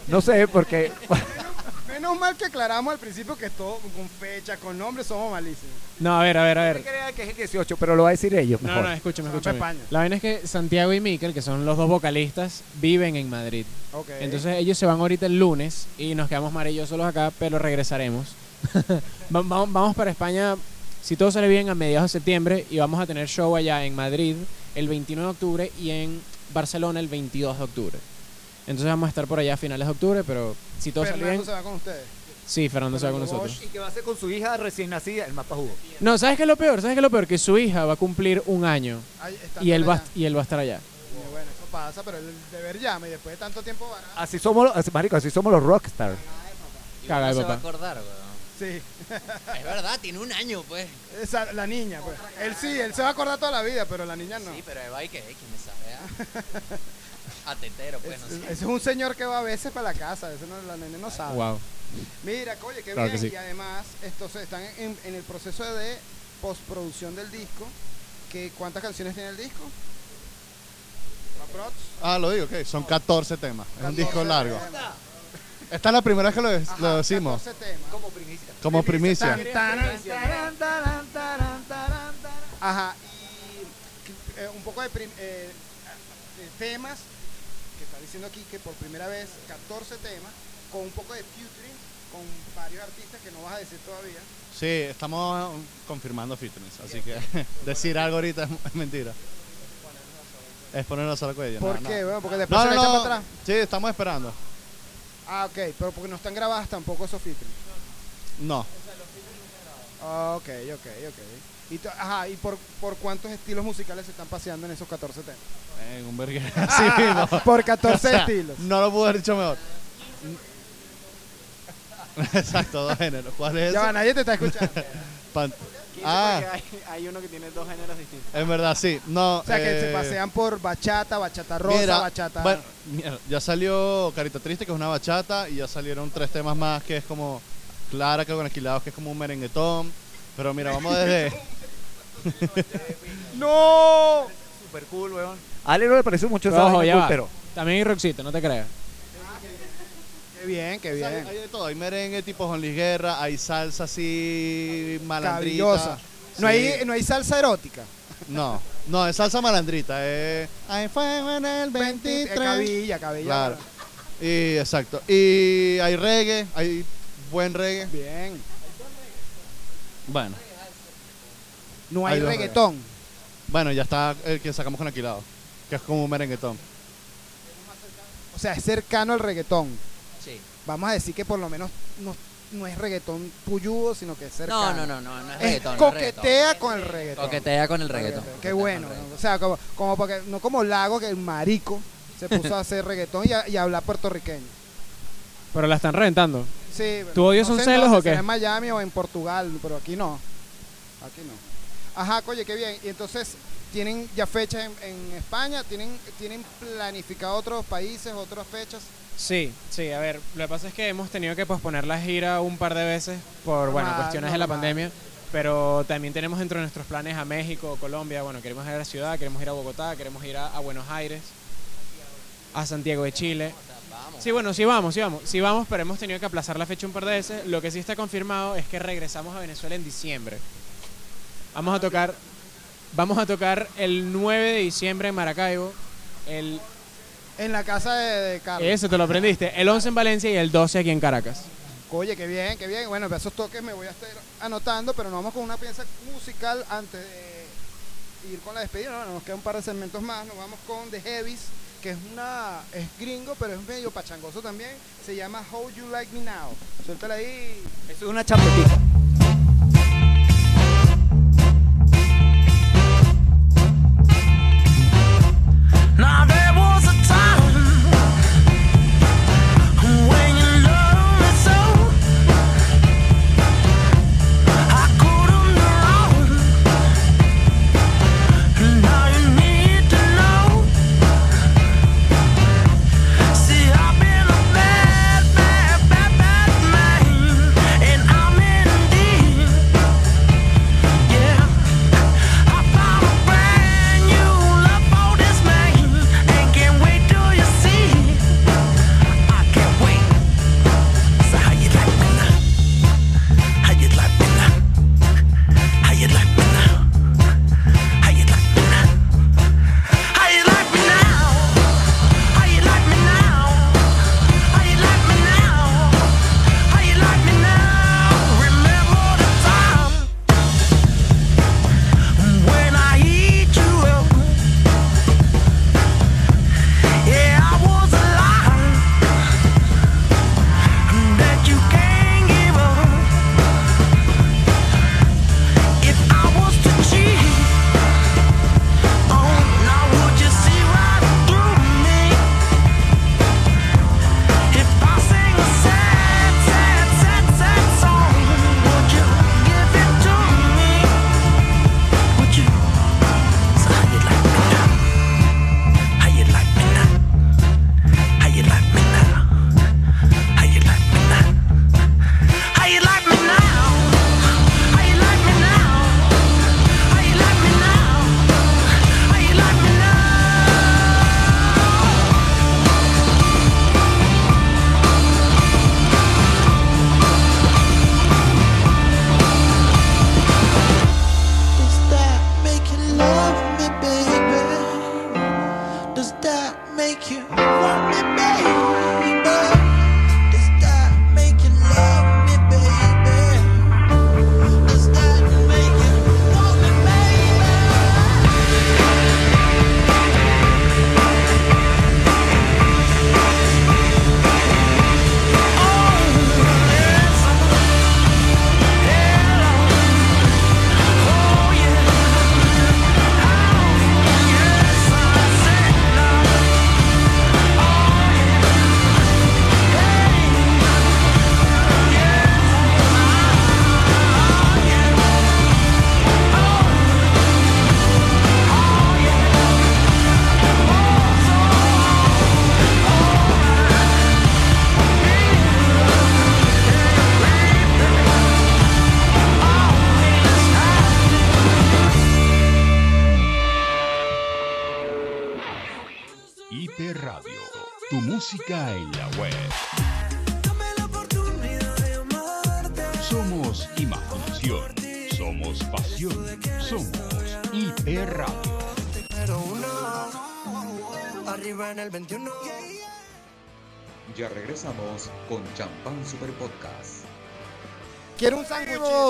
No sé, porque Menos mal que aclaramos al principio que todo con fecha, con nombre, somos malísimos. No, a ver, a ver, a ver. crean que es el 18, pero lo va a decir ellos No, mejor. no, escúchame, Son escúchame. La vaina es que Santiago y Miquel, que son los dos vocalistas, viven en Madrid. Ok. Entonces ellos se van ahorita el lunes y nos quedamos Mara y yo solos acá, pero regresaremos. Va- va- vamos para España, si todo sale bien, a mediados de septiembre y vamos a tener show allá en Madrid el 29 de octubre y en Barcelona el 22 de octubre. Entonces vamos a estar por allá a finales de octubre, pero si todo sale Fernando bien... se va con ustedes. Sí, Fernando se va con nosotros. Y que va a ser con su hija recién nacida, el mapa jugo. No, ¿sabes qué es lo peor? ¿Sabes qué es lo peor? Que su hija va a cumplir un año está y él, va, y él va a estar allá. Y bueno, eso pasa, pero el deber llama y después de tanto tiempo. Así somos, los- así, marico, así somos los rockstars. Caga no el se va a papá. acordar, weón. Sí. Es verdad, tiene un año, pues. Esa, la niña, pues. Él sí, él se va a acordar toda la vida, pero la niña no. Sí, pero Eva. ¿Quién me sabe? ah? A tetero, pues, no Es- sé. Ese es un señor que va a veces para la casa, eso no, la nene no sabe. Wow. Mira, oye, qué Claro bien. que sí. Y además, estos están en, en el proceso de postproducción del disco. Que, ¿Cuántas canciones tiene el disco? Aprox. Ah, lo digo, ok. Son 14 temas. Es un 14 disco largo. temas. Esta es la primera vez que lo, Ajá, lo decimos. 14 temas. Como primicia. Como primicia. Ajá, y eh, un poco de prim- eh, eh, temas, que está diciendo aquí que por primera vez 14 temas, con un poco de featuring con varios artistas que no vas a decir todavía. Sí, estamos confirmando fitness, así que decir algo ahorita es mentira. Es poner una sola cuello. ¿Por no, qué? no. Porque después No, se para atrás. Sí, estamos esperando. Ah, ok, pero porque no están grabadas tampoco esos featuring. No. Ah, ok, ok, ok. Y, to- ajá, ¿y por, por cuántos estilos musicales se están paseando en esos 14 temas? En un verguero así mismo. Por 14 O sea, estilos. No lo pude haber dicho mejor. Exacto, dos géneros. ¿Cuál es Ya ese? va, nadie te está escuchando. Pan- 15 Ah, porque hay, hay uno que tiene dos géneros distintos. en verdad, sí. No, O sea, que se eh, pasean por bachata, bachata rosa, Mira, bachata... bueno, mira, ya salió Carita Triste, que es una bachata, y ya salieron tres temas más, que es como Clara, que con Alquilados, que es como un merenguetón. Pero mira, vamos desde... ¡No! Super cool, weón. A Ale no le pareció mucho esa pero... También hay rockcito, no te creas. Qué bien, qué O sea, bien. hay de todo, hay merengue tipo Juan Luis Guerra, hay salsa así malandrita. No, Sí. hay, no hay salsa erótica. No, no, es salsa malandrita, es... Hay fuego en el 23. Eh, cabilla, cabilla. Claro. Y exacto. Y hay reggae, hay buen reggae. Bien. Bueno. No hay, dos reggaetón. Bueno, ya está el que sacamos con Aquilado, que es como un merenguetón. O sea, es cercano al reggaetón. Sí. Vamos a decir que por lo menos no, no es reggaetón puyudo, sino que es cercano. No, no, no, no, no es Es reggaetón. no es reggaetón. coquetea con el reggaetón. Coquetea con el reggaetón. Qué bueno. ¿no? O sea, como, como porque, no como Lago, que el marico se puso a hacer reggaetón y a, y a hablar puertorriqueño. Pero la están reventando. Sí, ¿Tu odio son sé celos o qué? en Miami o en Portugal, pero aquí no. Aquí no. Ajá, oye, qué bien. Y entonces, ¿tienen ya fechas en, en España? ¿Tienen, ¿Tienen planificado otros países, otras fechas? Sí, sí, a ver, lo que pasa es que hemos tenido que posponer la gira un par de veces por, bueno, cuestiones de la pandemia, pero también tenemos dentro de nuestros planes a México, Colombia, bueno, queremos ir a la ciudad, queremos ir a Bogotá, queremos ir a, a Buenos Aires, a Santiago de Chile. Sí, bueno, sí vamos, sí vamos, sí vamos, pero hemos tenido que aplazar la fecha un par de veces. Lo que sí está confirmado es que regresamos a Venezuela en diciembre. Vamos a tocar, vamos a tocar el 9 de diciembre en Maracaibo, el En la casa de, de Carlos. eso te lo aprendiste. El 11 en Valencia y el 12 aquí en Caracas. Oye, qué bien, qué bien. Bueno, esos toques me voy a estar anotando, pero nos vamos con una pieza musical antes de ir con la despedida. No, nos queda un par de segmentos más. Nos vamos con The Heavies, que es una es gringo, pero es medio pachangoso también. Se llama How You Like Me Now. Suéltala ahí. Eso es una champetita. Now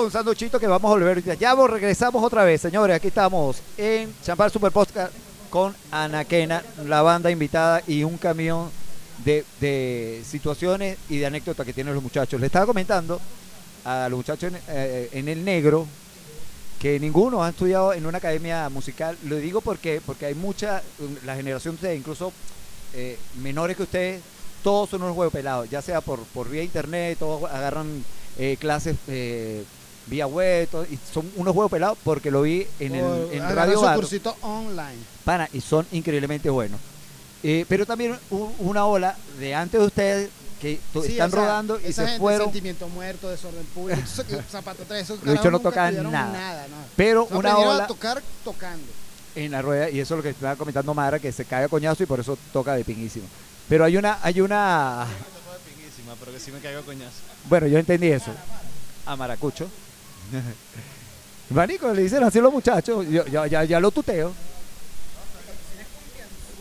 sándwich. Un sanduchito que vamos a volver. Ya vos regresamos otra vez, señores. Aquí estamos en Champán Super Podcast con Anaquena, la banda invitada y un camión de, de situaciones y de anécdotas que tienen los muchachos. Le estaba comentando a los muchachos en, eh, el negro que ninguno ha estudiado en una academia musical. Lo digo porque porque hay mucha, la generación de incluso eh, menores que ustedes, todos son unos huevos pelados, ya sea por, por vía internet, todos agarran eh, clases vía web, todo, y son unos huevos pelados porque lo vi en, el, Por en agarrar Radio su Bar, cursito online. pana, y son increíblemente buenos. Eh, pero también una ola de antes de ustedes que Sí, están o sea, rodando y esa se gente, fueron. Sentimiento muerto, desorden público. Zapato 3, esos Los no tocaban estudiaron nada. no. Pero una ola a tocar tocando. en la rueda y eso es lo que estaba comentando Mara que se cae a coñazo y por eso toca de pinguísimo. Pero hay una hay una Pinguísima, pero que sí me caigo a coñazo. bueno, yo entendí eso. A Maracucho. Marico, le dicen así los muchachos, yo, ya, lo tuteo.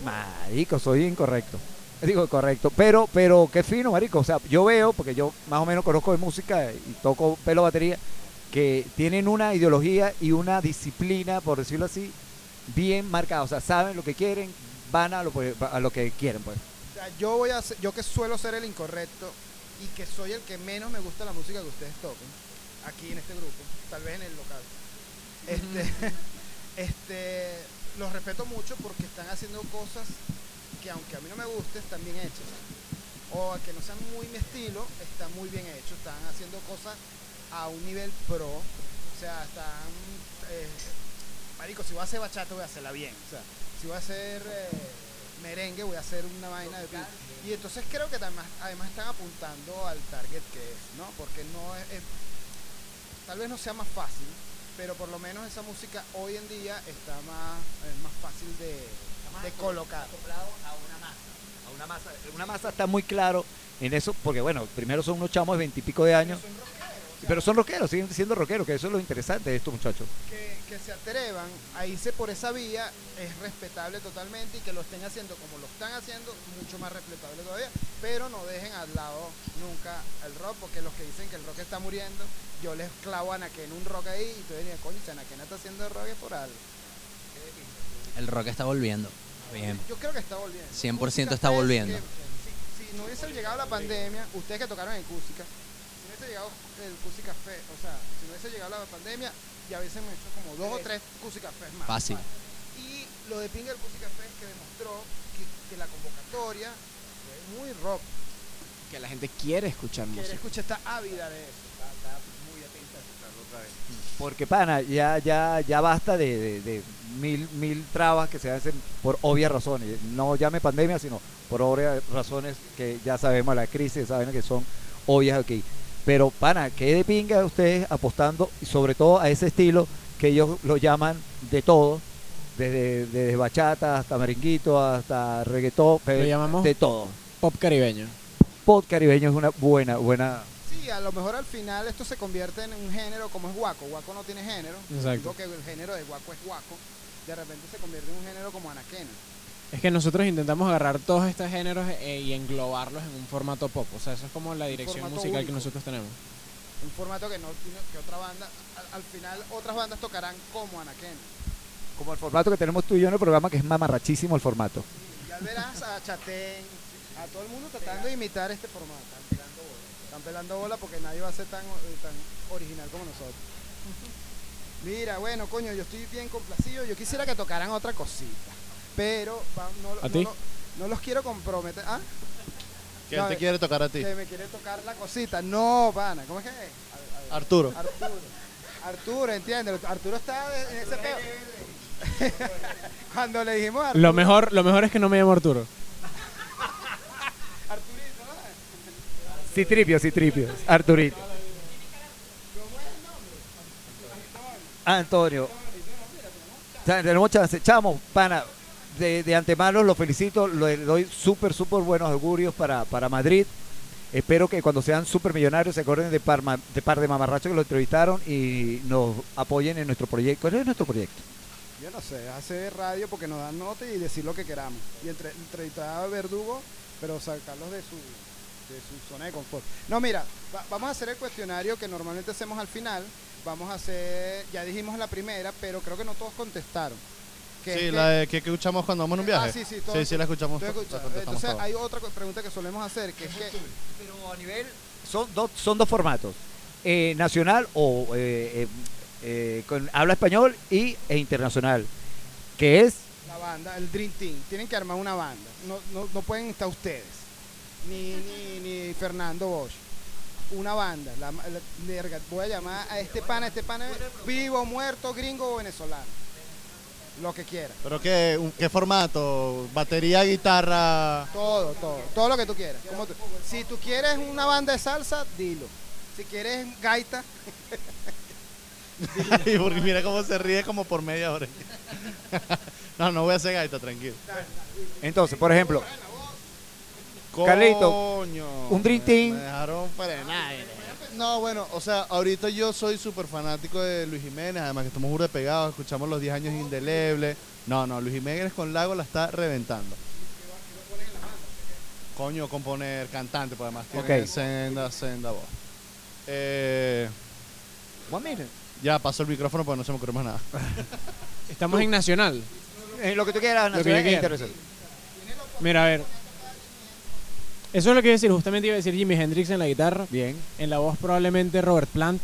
Marico, soy incorrecto. Digo correcto, pero pero qué fino, marico. O sea, yo veo, porque yo más o menos conozco de música y toco pelo batería, que tienen una ideología y una disciplina, por decirlo así, bien marcada. O sea, saben lo que quieren, van a lo, a lo que quieren, pues. O sea, yo voy a yo que suelo ser el incorrecto y que soy el que menos me gusta la música que ustedes tocan aquí en este grupo, tal vez en el local. Este, este, los respeto mucho porque están haciendo cosas que aunque a mí no me gusten, están bien hechas. O que no sean muy mi estilo, están muy bien hechos, están haciendo cosas a un nivel pro. O sea, están eh, marico, si voy a hacer bachata voy a hacerla bien. O sea, si voy a hacer eh, merengue voy a hacer una vaina de. Y entonces creo que además, además están apuntando al target que es, ¿no? Porque no es, es- tal vez no sea más fácil, pero por lo menos esa música hoy en día está más, es más fácil de, de colocar. a una masa. Una masa está muy claro en eso, porque bueno, primero son unos chamos de veintipico de años, pero son rockeros, siguen siendo rockeros, que eso es lo interesante de estos muchachos. que, que se atrevan a irse por esa vía es respetable totalmente y que lo estén haciendo como lo están haciendo, mucho más respetable todavía, pero no dejen al lado nunca el rock, porque los que dicen que el rock está muriendo, yo les clavo a Anaken un rock ahí y tú dirías, coño, si Anaken está haciendo rock es por algo. El rock está volviendo. Bien. Yo creo que está volviendo. 100% Música está volviendo. que si, si no hubiese llegado la pandemia, ustedes que tocaron en no hubiese llegado el Cúsica Fest, o sea, si no hubiese llegado la pandemia, ya hubiesen hecho como dos o tres Cúsica Fest más. Fácil. Y lo de Pinga del Cúsica Fest que demostró que, que la convocatoria fue muy rock. Que la gente quiere escuchar Que música. escucha está ávida de eso. Está, está muy atenta a escucharlo otra vez. Porque, pana, ya, ya, ya basta de, de- de mil, mil trabas que se hacen por obvias razones. No llame pandemia, sino por obvias razones que ya sabemos, la crisis, saben que son obvias aquí. Pero, pana, que de pinga ustedes apostando, y sobre todo a ese estilo que ellos lo llaman de todo, desde, desde bachata hasta merenguito, hasta reggaetón, Lo llamamos de todo. Pop caribeño. Pop caribeño es una buena, buena Sí, a lo mejor al final esto se convierte en un género como es guaco. Guaco no tiene género. Exacto. Digo que el género de guaco es guaco. De repente se convierte en un género como Anaquena. Es que nosotros intentamos agarrar todos estos géneros eh, y englobarlos en un formato pop. O sea, eso es como la dirección musical que nosotros tenemos. Un formato que no tiene que otra banda. Al, al final otras bandas tocarán como Anaquena. como el formato que tenemos tú y yo en el programa, que es mamarrachísimo el formato. Ya verás a Chatén, a todo el mundo tratando de imitar este formato. Están pelando bola. Están pelando bola porque nadie va a ser tan, eh, tan original como nosotros. Mira, bueno, coño, yo estoy bien complacido. Yo quisiera que tocaran otra cosita. Pero va- no, ¿A no ti? lo- no los quiero comprometer. ¿Ah? Que él te quiere tocar a ti. Que me quiere tocar la cosita. No, pana. ¿Cómo es que es? Arturo. Arturo. Arturo, entiende. Arturo está de- en ese peo. Cuando le dijimos a Arturo, Lo mejor, lo mejor es que no me llamo Arturo. Citripio, Citripio, Arturito. Antonio. O sea, tenemos chance. Chamo, pana, de, de antemano los felicito, le doy súper, súper buenos augurios para, para Madrid. Espero que cuando sean súper millonarios se acuerden de, par, de par de mamarrachos que lo entrevistaron y nos apoyen en nuestro proyecto. ¿Cuál es nuestro proyecto? Yo no sé, hacer radio porque nos dan nota y decir lo que queramos. Y entre, entrevistar a Verdugo, pero sacarlos de su, de su zona de confort. No, mira, va- vamos a hacer el cuestionario que normalmente hacemos al final. Vamos a hacer, ya dijimos la primera, pero creo que no todos contestaron. Que Sí, es la que- de que, que escuchamos cuando vamos en un viaje. Ah, sí, sí, sí, todos- sí, la escuchamos. todos la Entonces hay otra pregunta que solemos hacer, que es que... Pero a nivel... Son dos, son dos formatos. eh, nacional o eh, eh, eh, con habla español y, e internacional. Que es... La banda, el Dream Team, tienen que armar una banda. No, no, no pueden estar ustedes, ni, ni, ni Fernando Bosch. Una banda. La, la- verga, voy a llamar a este pana, este pana, vivo, muerto, gringo o venezolano. Lo que quiera. ¿Pero qué, un- qué formato? ¿Batería, guitarra? Todo, todo, todo lo que tú quieras. Como tú- si tú quieres una banda de salsa, dilo. Si quieres gaita, Y porque mira cómo se ríe como por media hora. no, no voy a hacer gaita, tranquilo. Entonces, por ejemplo, Carlito, Coño, un Dream me- Team. Me dejaron frenar. No, bueno, o sea, ahorita yo soy súper fanático de Luis Jiménez, además que estamos burda de pegados, escuchamos los 10 años indelebles. No, no, Luis Jiménez con Lago la está reventando. Coño, componer cantante, pues además tiene Ok. senda, senda voz. Eh, ya paso el micrófono porque no se me ocurre más nada. Estamos en Nacional. Eh, lo que tú quieras, Lo que yo nacional e quiera. internacional. Mira, a ver. Eso es lo que iba a decir. Justamente iba a decir Jimi Hendrix en la guitarra. Bien. En la voz probablemente Robert Plant.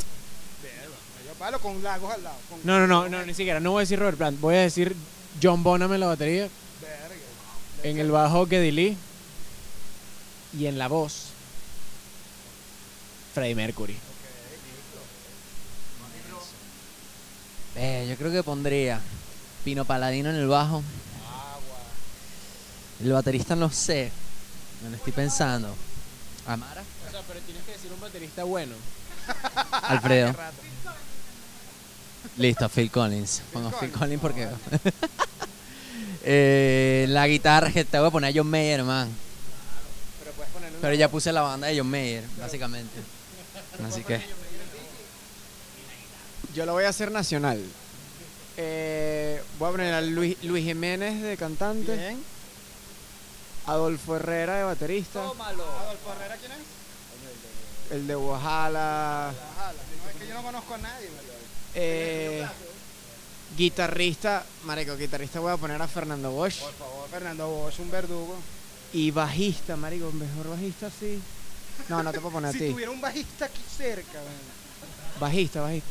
yo palo con lagos al lado. con- No, no, no, no, ni siquiera. No voy a decir Robert Plant. Voy a decir John Bonham en la batería. En el bajo Geddy Lee. Y en la voz Freddie Mercury. Eh, yo creo que pondría Pino Paladino en el bajo. El baterista no sé. Me lo estoy pensando. Amara. O sea, pero tienes que decir un baterista bueno. Alfredo. Listo, Phil Collins. Pongo Phil Collins porque. Eh, la guitarra que te voy a poner a John Mayer, man. Pero ya puse la banda de John Mayer, básicamente. Así que. Yo lo voy a hacer nacional. Eh, voy a poner a Luis, Luis Jiménez de cantante. Adolfo Herrera de baterista. ¿Adolfo Herrera quién es? El de Oaxaca. No, es que yo no conozco a nadie. Eh, guitarrista. Marico, guitarrista voy a poner a Fernando Bosch. Por favor, Fernando Bosch, un verdugo. Y bajista, marico, mejor bajista sí. No, no te puedo poner a si ti. tuviera un bajista aquí cerca, man. Bajista, bajista.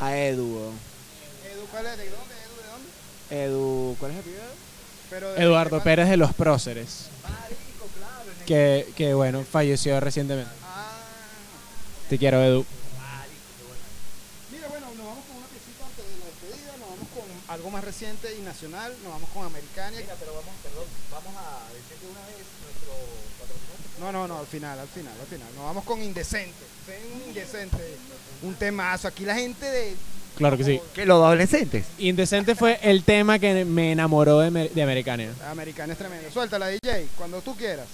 A Edu. Edu, ¿cuál es? ¿De dónde? Edu, ¿de dónde? Edu, ¿cuál es el apellido? Pero Eduardo Pérez de los Próceres. Que, que bueno, falleció recientemente. Te quiero, Edu. Mira, bueno, nos vamos con una piecita antes de la despedida, nos vamos con algo más reciente y nacional, nos vamos con Americania. pero vamos, perdón, vamos a decir de una vez nuestro patrocinante. No, no, no, al final, al final, al final. Nos vamos con Indecente. Ven, Indecente. Un temazo. Aquí la gente de... Claro que sí. ¿Qué, los adolescentes? Indecente fue el tema que me enamoró de, de Americania. Americana es tremendo. Suéltala, DJ, cuando tú quieras.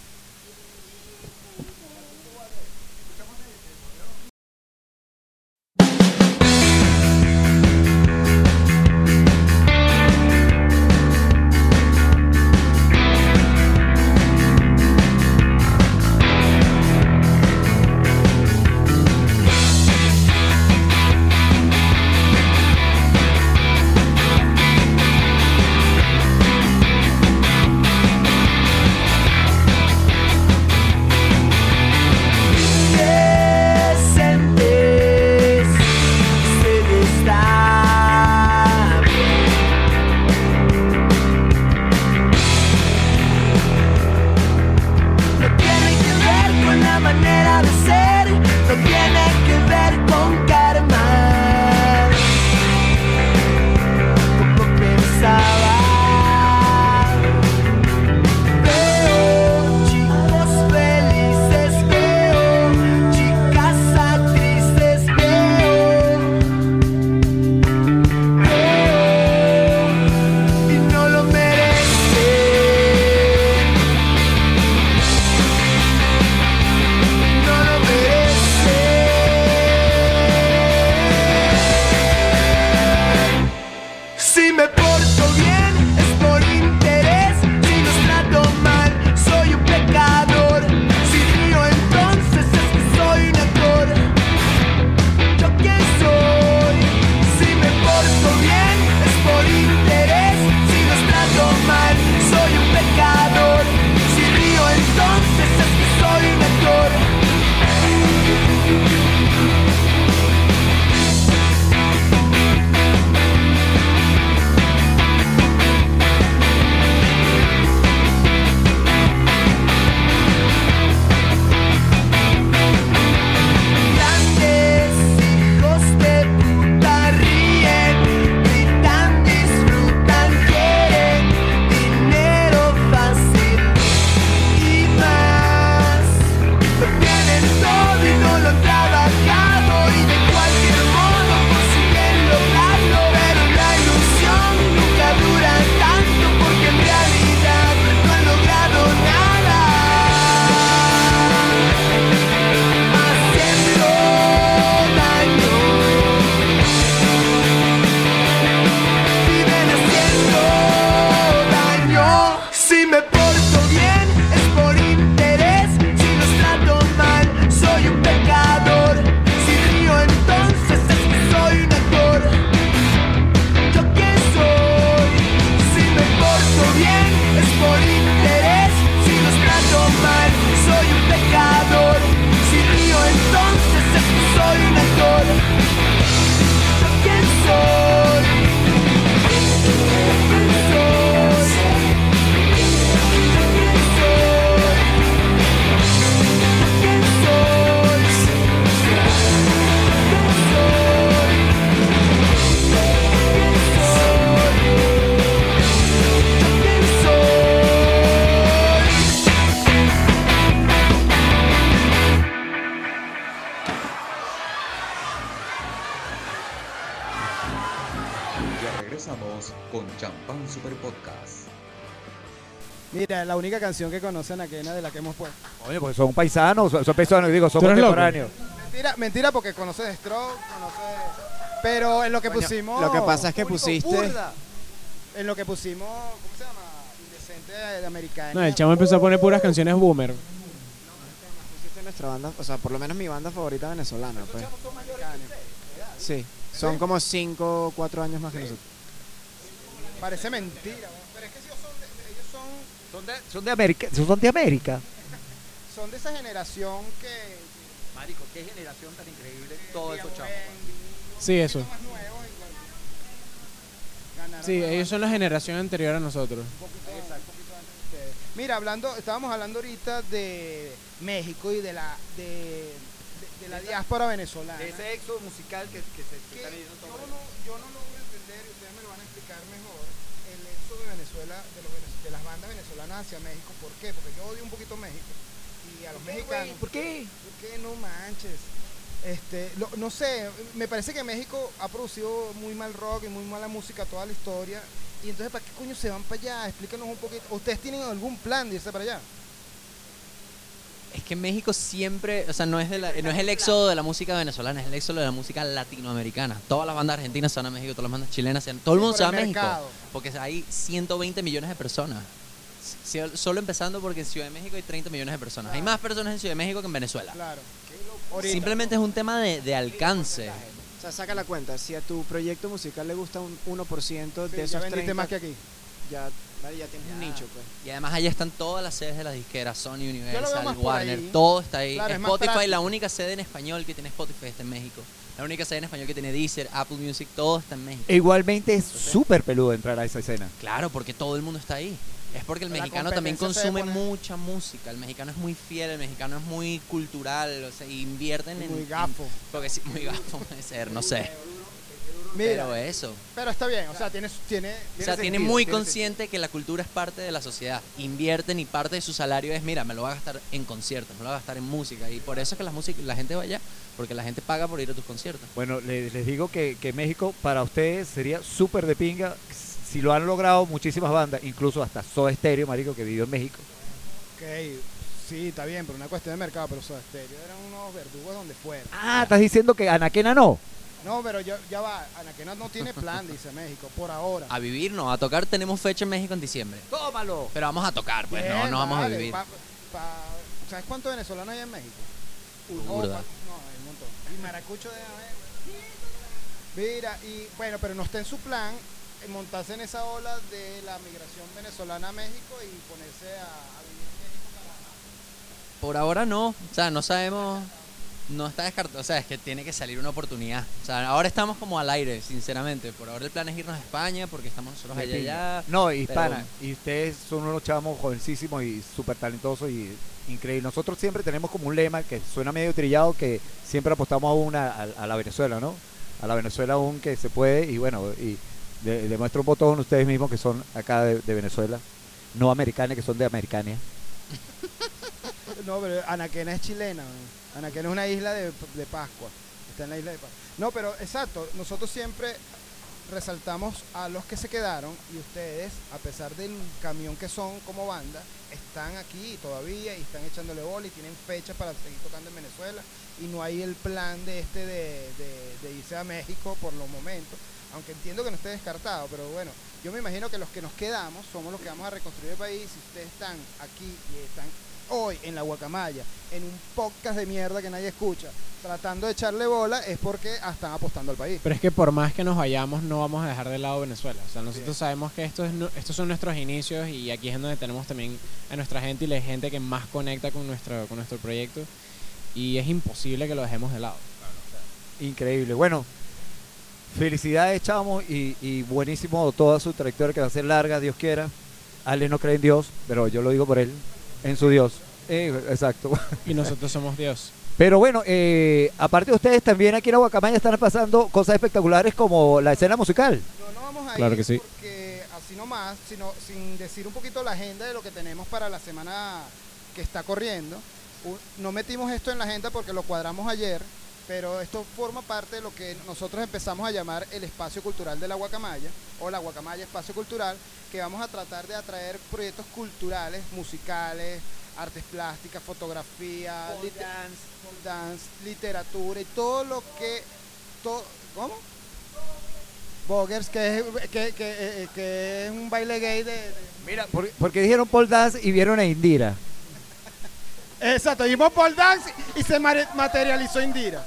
Canción que conocen a Kena de la que hemos puesto. Oye, porque son paisanos, son, paisanos, digo, son contemporáneos. Mentira, mentira porque conoce de Stroke, conoce... Pero en lo que Coño, pusimos... lo que pasa es que pusiste- burda. En lo que pusimos, ¿cómo se llama? Indecente de, de americana. No, el chamo empezó a poner puras canciones boomer. Pusiste nuestra banda, o sea, por lo menos mi banda favorita venezolana, pues. Sí, son como 5 o 4 años más que nosotros. Parece mentira, weón, pero es que ellos son de, ellos son, Son de, América. Son de América. son de esa generación que... Marico, qué generación tan increíble. Todos esos chavos. Sí, eso. Sí, ellos son la generación anterior a nosotros. Mira, hablando, estábamos hablando ahorita de México y de la de, de- de la diáspora venezolana. De ese éxodo musical que, que se que está viendo yo, todo. no, yo no logro entender, ustedes me lo van a explicar mejor, el éxodo de Venezuela, de, los venez- de las bandas venezolanas hacia México. ¿Por qué? Porque yo odio un poquito México. Y a los mexicanos. ¿Por qué? ¿Por qué no manches? Este, lo- no sé, me parece que México ha producido muy mal rock y muy mala música toda la historia. Y entonces, ¿para qué coño se van para allá? Explícanos un poquito. ¿Ustedes tienen algún plan de irse para allá? Es que México siempre, o sea, no es, de la- no es el éxodo de la música venezolana, es el éxodo de la música latinoamericana. Todas las bandas argentinas se van a México, todas las bandas chilenas se van. Todo el mundo se va a México. Porque hay 120 millones de personas. Si- Solo empezando porque en Ciudad de México hay 30 millones de personas. Hay más personas en Ciudad de México que en Venezuela. Claro. Simplemente es un tema de, de alcance. O sea, saca la cuenta, si a tu proyecto musical le gusta un 1% Sí, de ya esos vendiste 30, más que aquí. Ya, ya tienes un nicho, pues. Y además allá están todas las sedes de las disqueras, Sony, Universal, Warner, todo está ahí. Claro, es Spotify, práctico. la única sede en español que tiene Spotify está en México. La única sede en español que tiene Deezer, Apple Music, todo está en México. E igualmente es súper peludo entrar a esa escena. Claro, porque todo el mundo está ahí. Es porque el La mexicano también consume mucha música. El mexicano es muy fiel, el mexicano es muy cultural, o sea, invierten en. Muy en- gafo. porque sí, muy gafo puede ser, no sé. Mira, Pero eso. pero está bien, o sea, tiene, tiene, O sea, tiene muy tiene consciente que la cultura es parte de la sociedad. Invierten y parte de su salario es, mira, me lo va a gastar en conciertos, me lo va a gastar en música. Y por eso es que la, música, la gente va allá, porque la gente paga por ir a tus conciertos. Bueno, le- les, digo que, que México para ustedes sería súper de pinga. Si lo han logrado muchísimas bandas, incluso hasta Soda Stereo, marico, que vivió en México. Ok, sí, está bien, pero una cuestión de mercado, pero Soda Stereo eran unos verdugos donde fuera. Ah, estás diciendo que Anaquena no. No, pero ya, ya va, Anaquena no tiene plan, dice México, por ahora. A vivir, no, a tocar tenemos fecha en México en diciembre. ¡Tómalo! Pero vamos a tocar, pues, no, Bien, no vamos a vivir. pa- pa- ¿Sabes cuántos venezolanos hay en México? Burda. pa- no, hay un montón. Y Maracucho de Mira, y bueno, pero no está en su plan montarse en esa ola de la migración venezolana a México y ponerse a, a vivir en México para... Por ahora no, o sea, no sabemos, no está descartado, o sea, es que tiene que salir una oportunidad. O sea, ahora estamos como al aire, sinceramente. Por ahora el plan es irnos a España porque estamos nosotros allá allá. No, y pero- pana, y ustedes son unos chavos jovencísimos y súper talentosos y increíbles. Nosotros siempre tenemos como un lema que suena medio trillado que siempre apostamos a una a, a la Venezuela, ¿no? A la Venezuela aún que se puede y bueno, y de- demuestro un botón ustedes mismos que son acá de, Venezuela, no americanos que son de Americania. No, pero Anaquena es chilena. Anaquena es una isla de, de Pascua. Está en la isla de Pascua. No, pero exacto. Nosotros siempre resaltamos a los que se quedaron y ustedes, a pesar del camión que son como banda, están aquí todavía y están echándole bola y tienen fechas para seguir tocando en Venezuela y no hay el plan de este de- de irse a México por los momentos. Aunque entiendo que no esté descartado, pero bueno, yo me imagino que los que nos quedamos somos los que vamos a reconstruir el país. Si ustedes están aquí y están hoy en la Guacamaya, en un podcast de mierda que nadie escucha, tratando de echarle bola, es porque están apostando al país. Pero es que por más que nos vayamos, no vamos a dejar de lado Venezuela. O sea, nosotros sabemos que esto es, nu- estos son nuestros inicios y aquí es donde tenemos también a nuestra gente y la gente que más conecta con nuestro, con nuestro proyecto. Y es imposible que lo dejemos de lado. Increíble. Bueno, felicidades, chamo, y, y buenísimo toda su trayectoria que va a ser larga, Dios quiera. Ale no cree en Dios, pero yo lo digo por él, en su Dios. Eh, exacto. Y nosotros somos Dios. Pero bueno, eh, aparte de ustedes, también aquí en Aguacamaya están pasando cosas espectaculares como la escena musical. No, no vamos a Claro ir que sí. porque así nomás, sino sin decir un poquito la agenda de lo que tenemos para la semana que está corriendo. No metimos esto en la agenda porque lo cuadramos ayer pero esto forma parte de lo que nosotros empezamos a llamar el espacio cultural de la Guacamaya, o la Guacamaya Espacio Cultural, que vamos a tratar de atraer proyectos culturales, musicales, artes plásticas, fotografía, Pole pole dance, literatura y todo lo que... to- ¿Cómo? Boggers, que es, que, que, eh, que es un baile gay de... de- Mira, porque, porque dijeron Paul Dance y vieron a Indira. Exacto, vimos pole dance y se materializó Indira.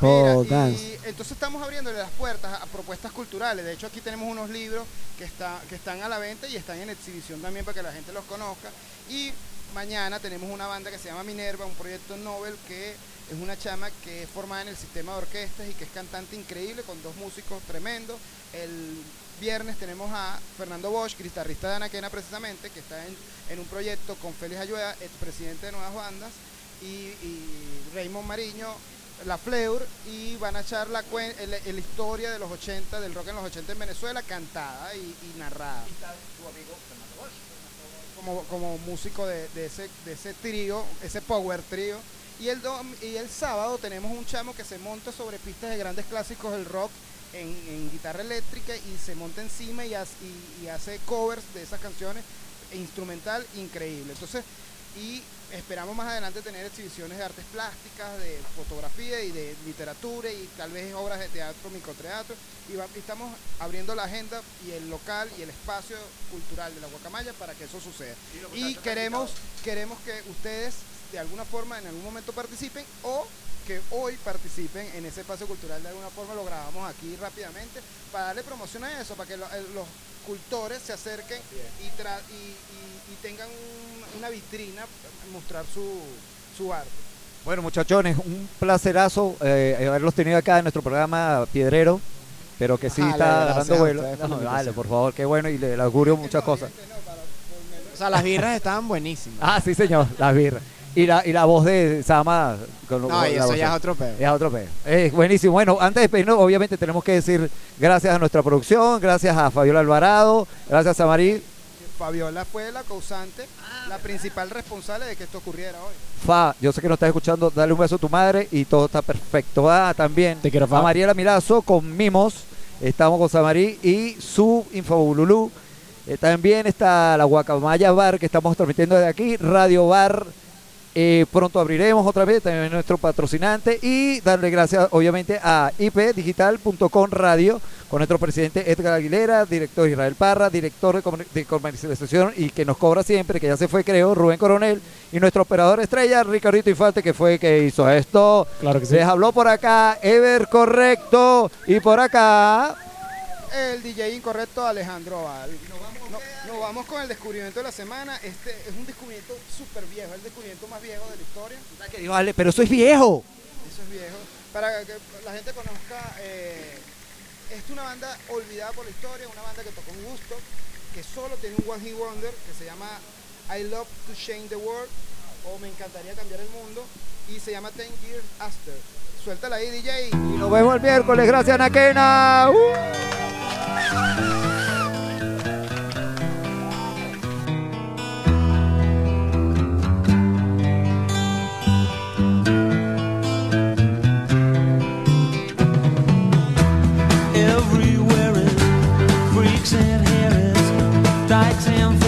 Mira. Y entonces estamos abriéndole las puertas a propuestas culturales. De hecho, aquí tenemos unos libros que, está, que están a la venta y están en exhibición también para que la gente los conozca. Y mañana tenemos una banda que se llama Minerva, un proyecto Nobel que es una chama que es formada en el sistema de orquestas y que es cantante increíble con dos músicos tremendos. El viernes tenemos a Fernando Bosch, guitarrista de Anaquena precisamente, que está en, en un proyecto con Félix Ayueda, expresidente de Nuevas Bandas, y, y Raymond Mariño, la Fleur, y van a echar la, la historia de los 80, del rock en los 80 en Venezuela, cantada y, y narrada. Como, como músico de, de ese, de ese trío, ese power trío. Y el, dom- y el sábado tenemos un chamo que se monta sobre pistas de grandes clásicos del rock en, en guitarra eléctrica y se monta encima y, hace- y- y hace covers de esas canciones e instrumental increíble. Entonces, y esperamos más adelante tener exhibiciones de artes plásticas, de fotografía y de literatura y tal vez obras de teatro, microteatro. Y, va- y estamos abriendo la agenda y el local y el espacio cultural de la Guacamaya para que eso suceda. Y queremos, queremos que ustedes de alguna forma en algún momento participen o que hoy participen en ese espacio cultural de alguna forma lo grabamos aquí rápidamente para darle promoción a eso, para que lo- los cultores se acerquen y, tra- y, y- y tengan un- una vitrina para mostrar su, su arte. Bueno, muchachones, un placerazo eh, haberlos tenido acá en nuestro programa Piedrero, pero que sí está gracias a vuelo. No, dale, por favor, qué bueno y le, le augurio muchas cosas. O sea, las birras estaban buenísimas. Ah, sí, señor, las birras. Y la, y la voz de Sama. Con, No, con y eso ya es otro pedo. Es otro pedo. Es buenísimo. Bueno, antes de despedirnos, obviamente tenemos que decir gracias a nuestra producción, gracias a Fabiola Alvarado, gracias a Marí. Fabiola fue la causante, la principal responsable de que esto ocurriera hoy. Fa, yo sé que nos estás escuchando, dale un beso a tu madre y todo está perfecto. Ah, también Te quiero, Fa. a Mariela Milazo con Mimos, estamos con Samarí y su Infobululú. Eh, también está la Guacamaya Bar que estamos transmitiendo desde aquí, Radio Bar. Eh, pronto abriremos otra vez, también es nuestro patrocinante. Y darle gracias, obviamente, a ipdigital.com Radio, con nuestro presidente Edgar Aguilera, director Israel Parra, director de, comer- de comercialización y que nos cobra siempre, que ya se fue, creo, Rubén Coronel. Y nuestro operador estrella, Ricardito Infante, que fue el que hizo esto. Claro que sí. Les habló por acá, Ever Correcto. Y por acá. El DJ incorrecto Alejandro Val. No- nos vamos con el descubrimiento de la semana. Este es un descubrimiento súper viejo, el descubrimiento más viejo de la historia. que dijo, "Ale, pero eso es viejo. Eso es viejo. Para que la gente conozca, eh, es una banda olvidada por la historia, una banda que tocó en gusto, que solo tiene un One Hit Wonder que se llama I Love to Change the World o Me encantaría cambiar el mundo y se llama Ten Years After. Suéltala ahí, DJ. Y nos vemos el miércoles. Gracias, Naquena. Uh. Everywhere. Is freaks and harris, dykes and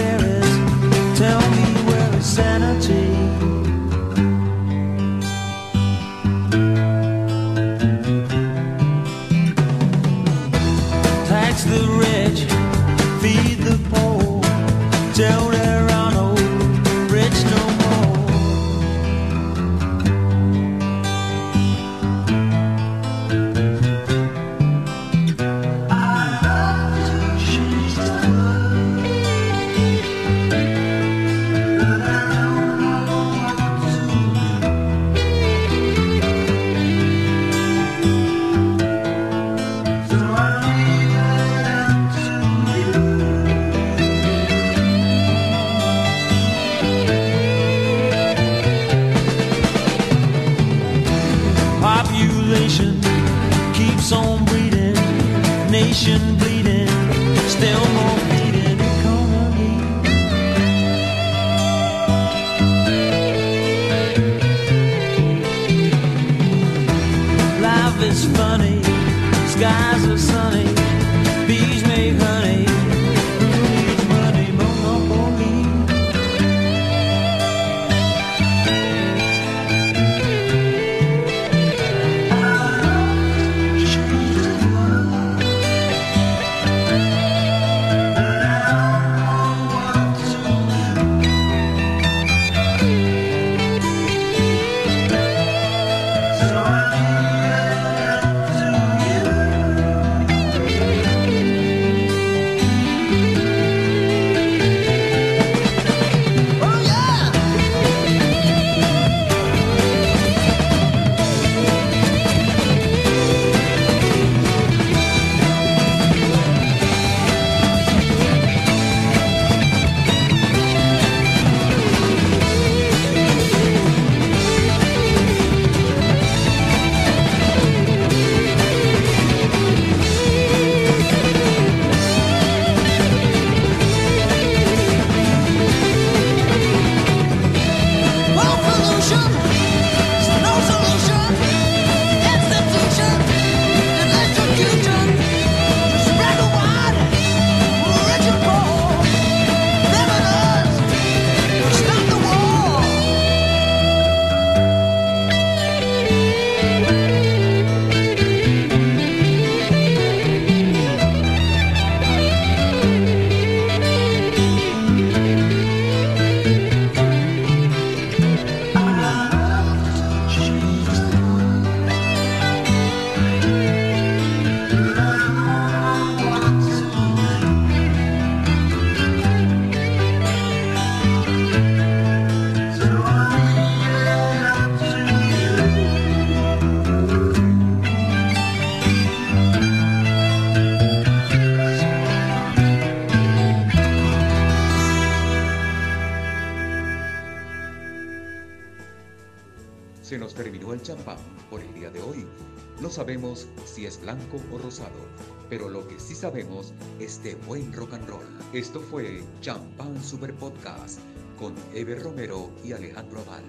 Esto fue Champán Super Podcast con Ever Romero y Alejandro Aval.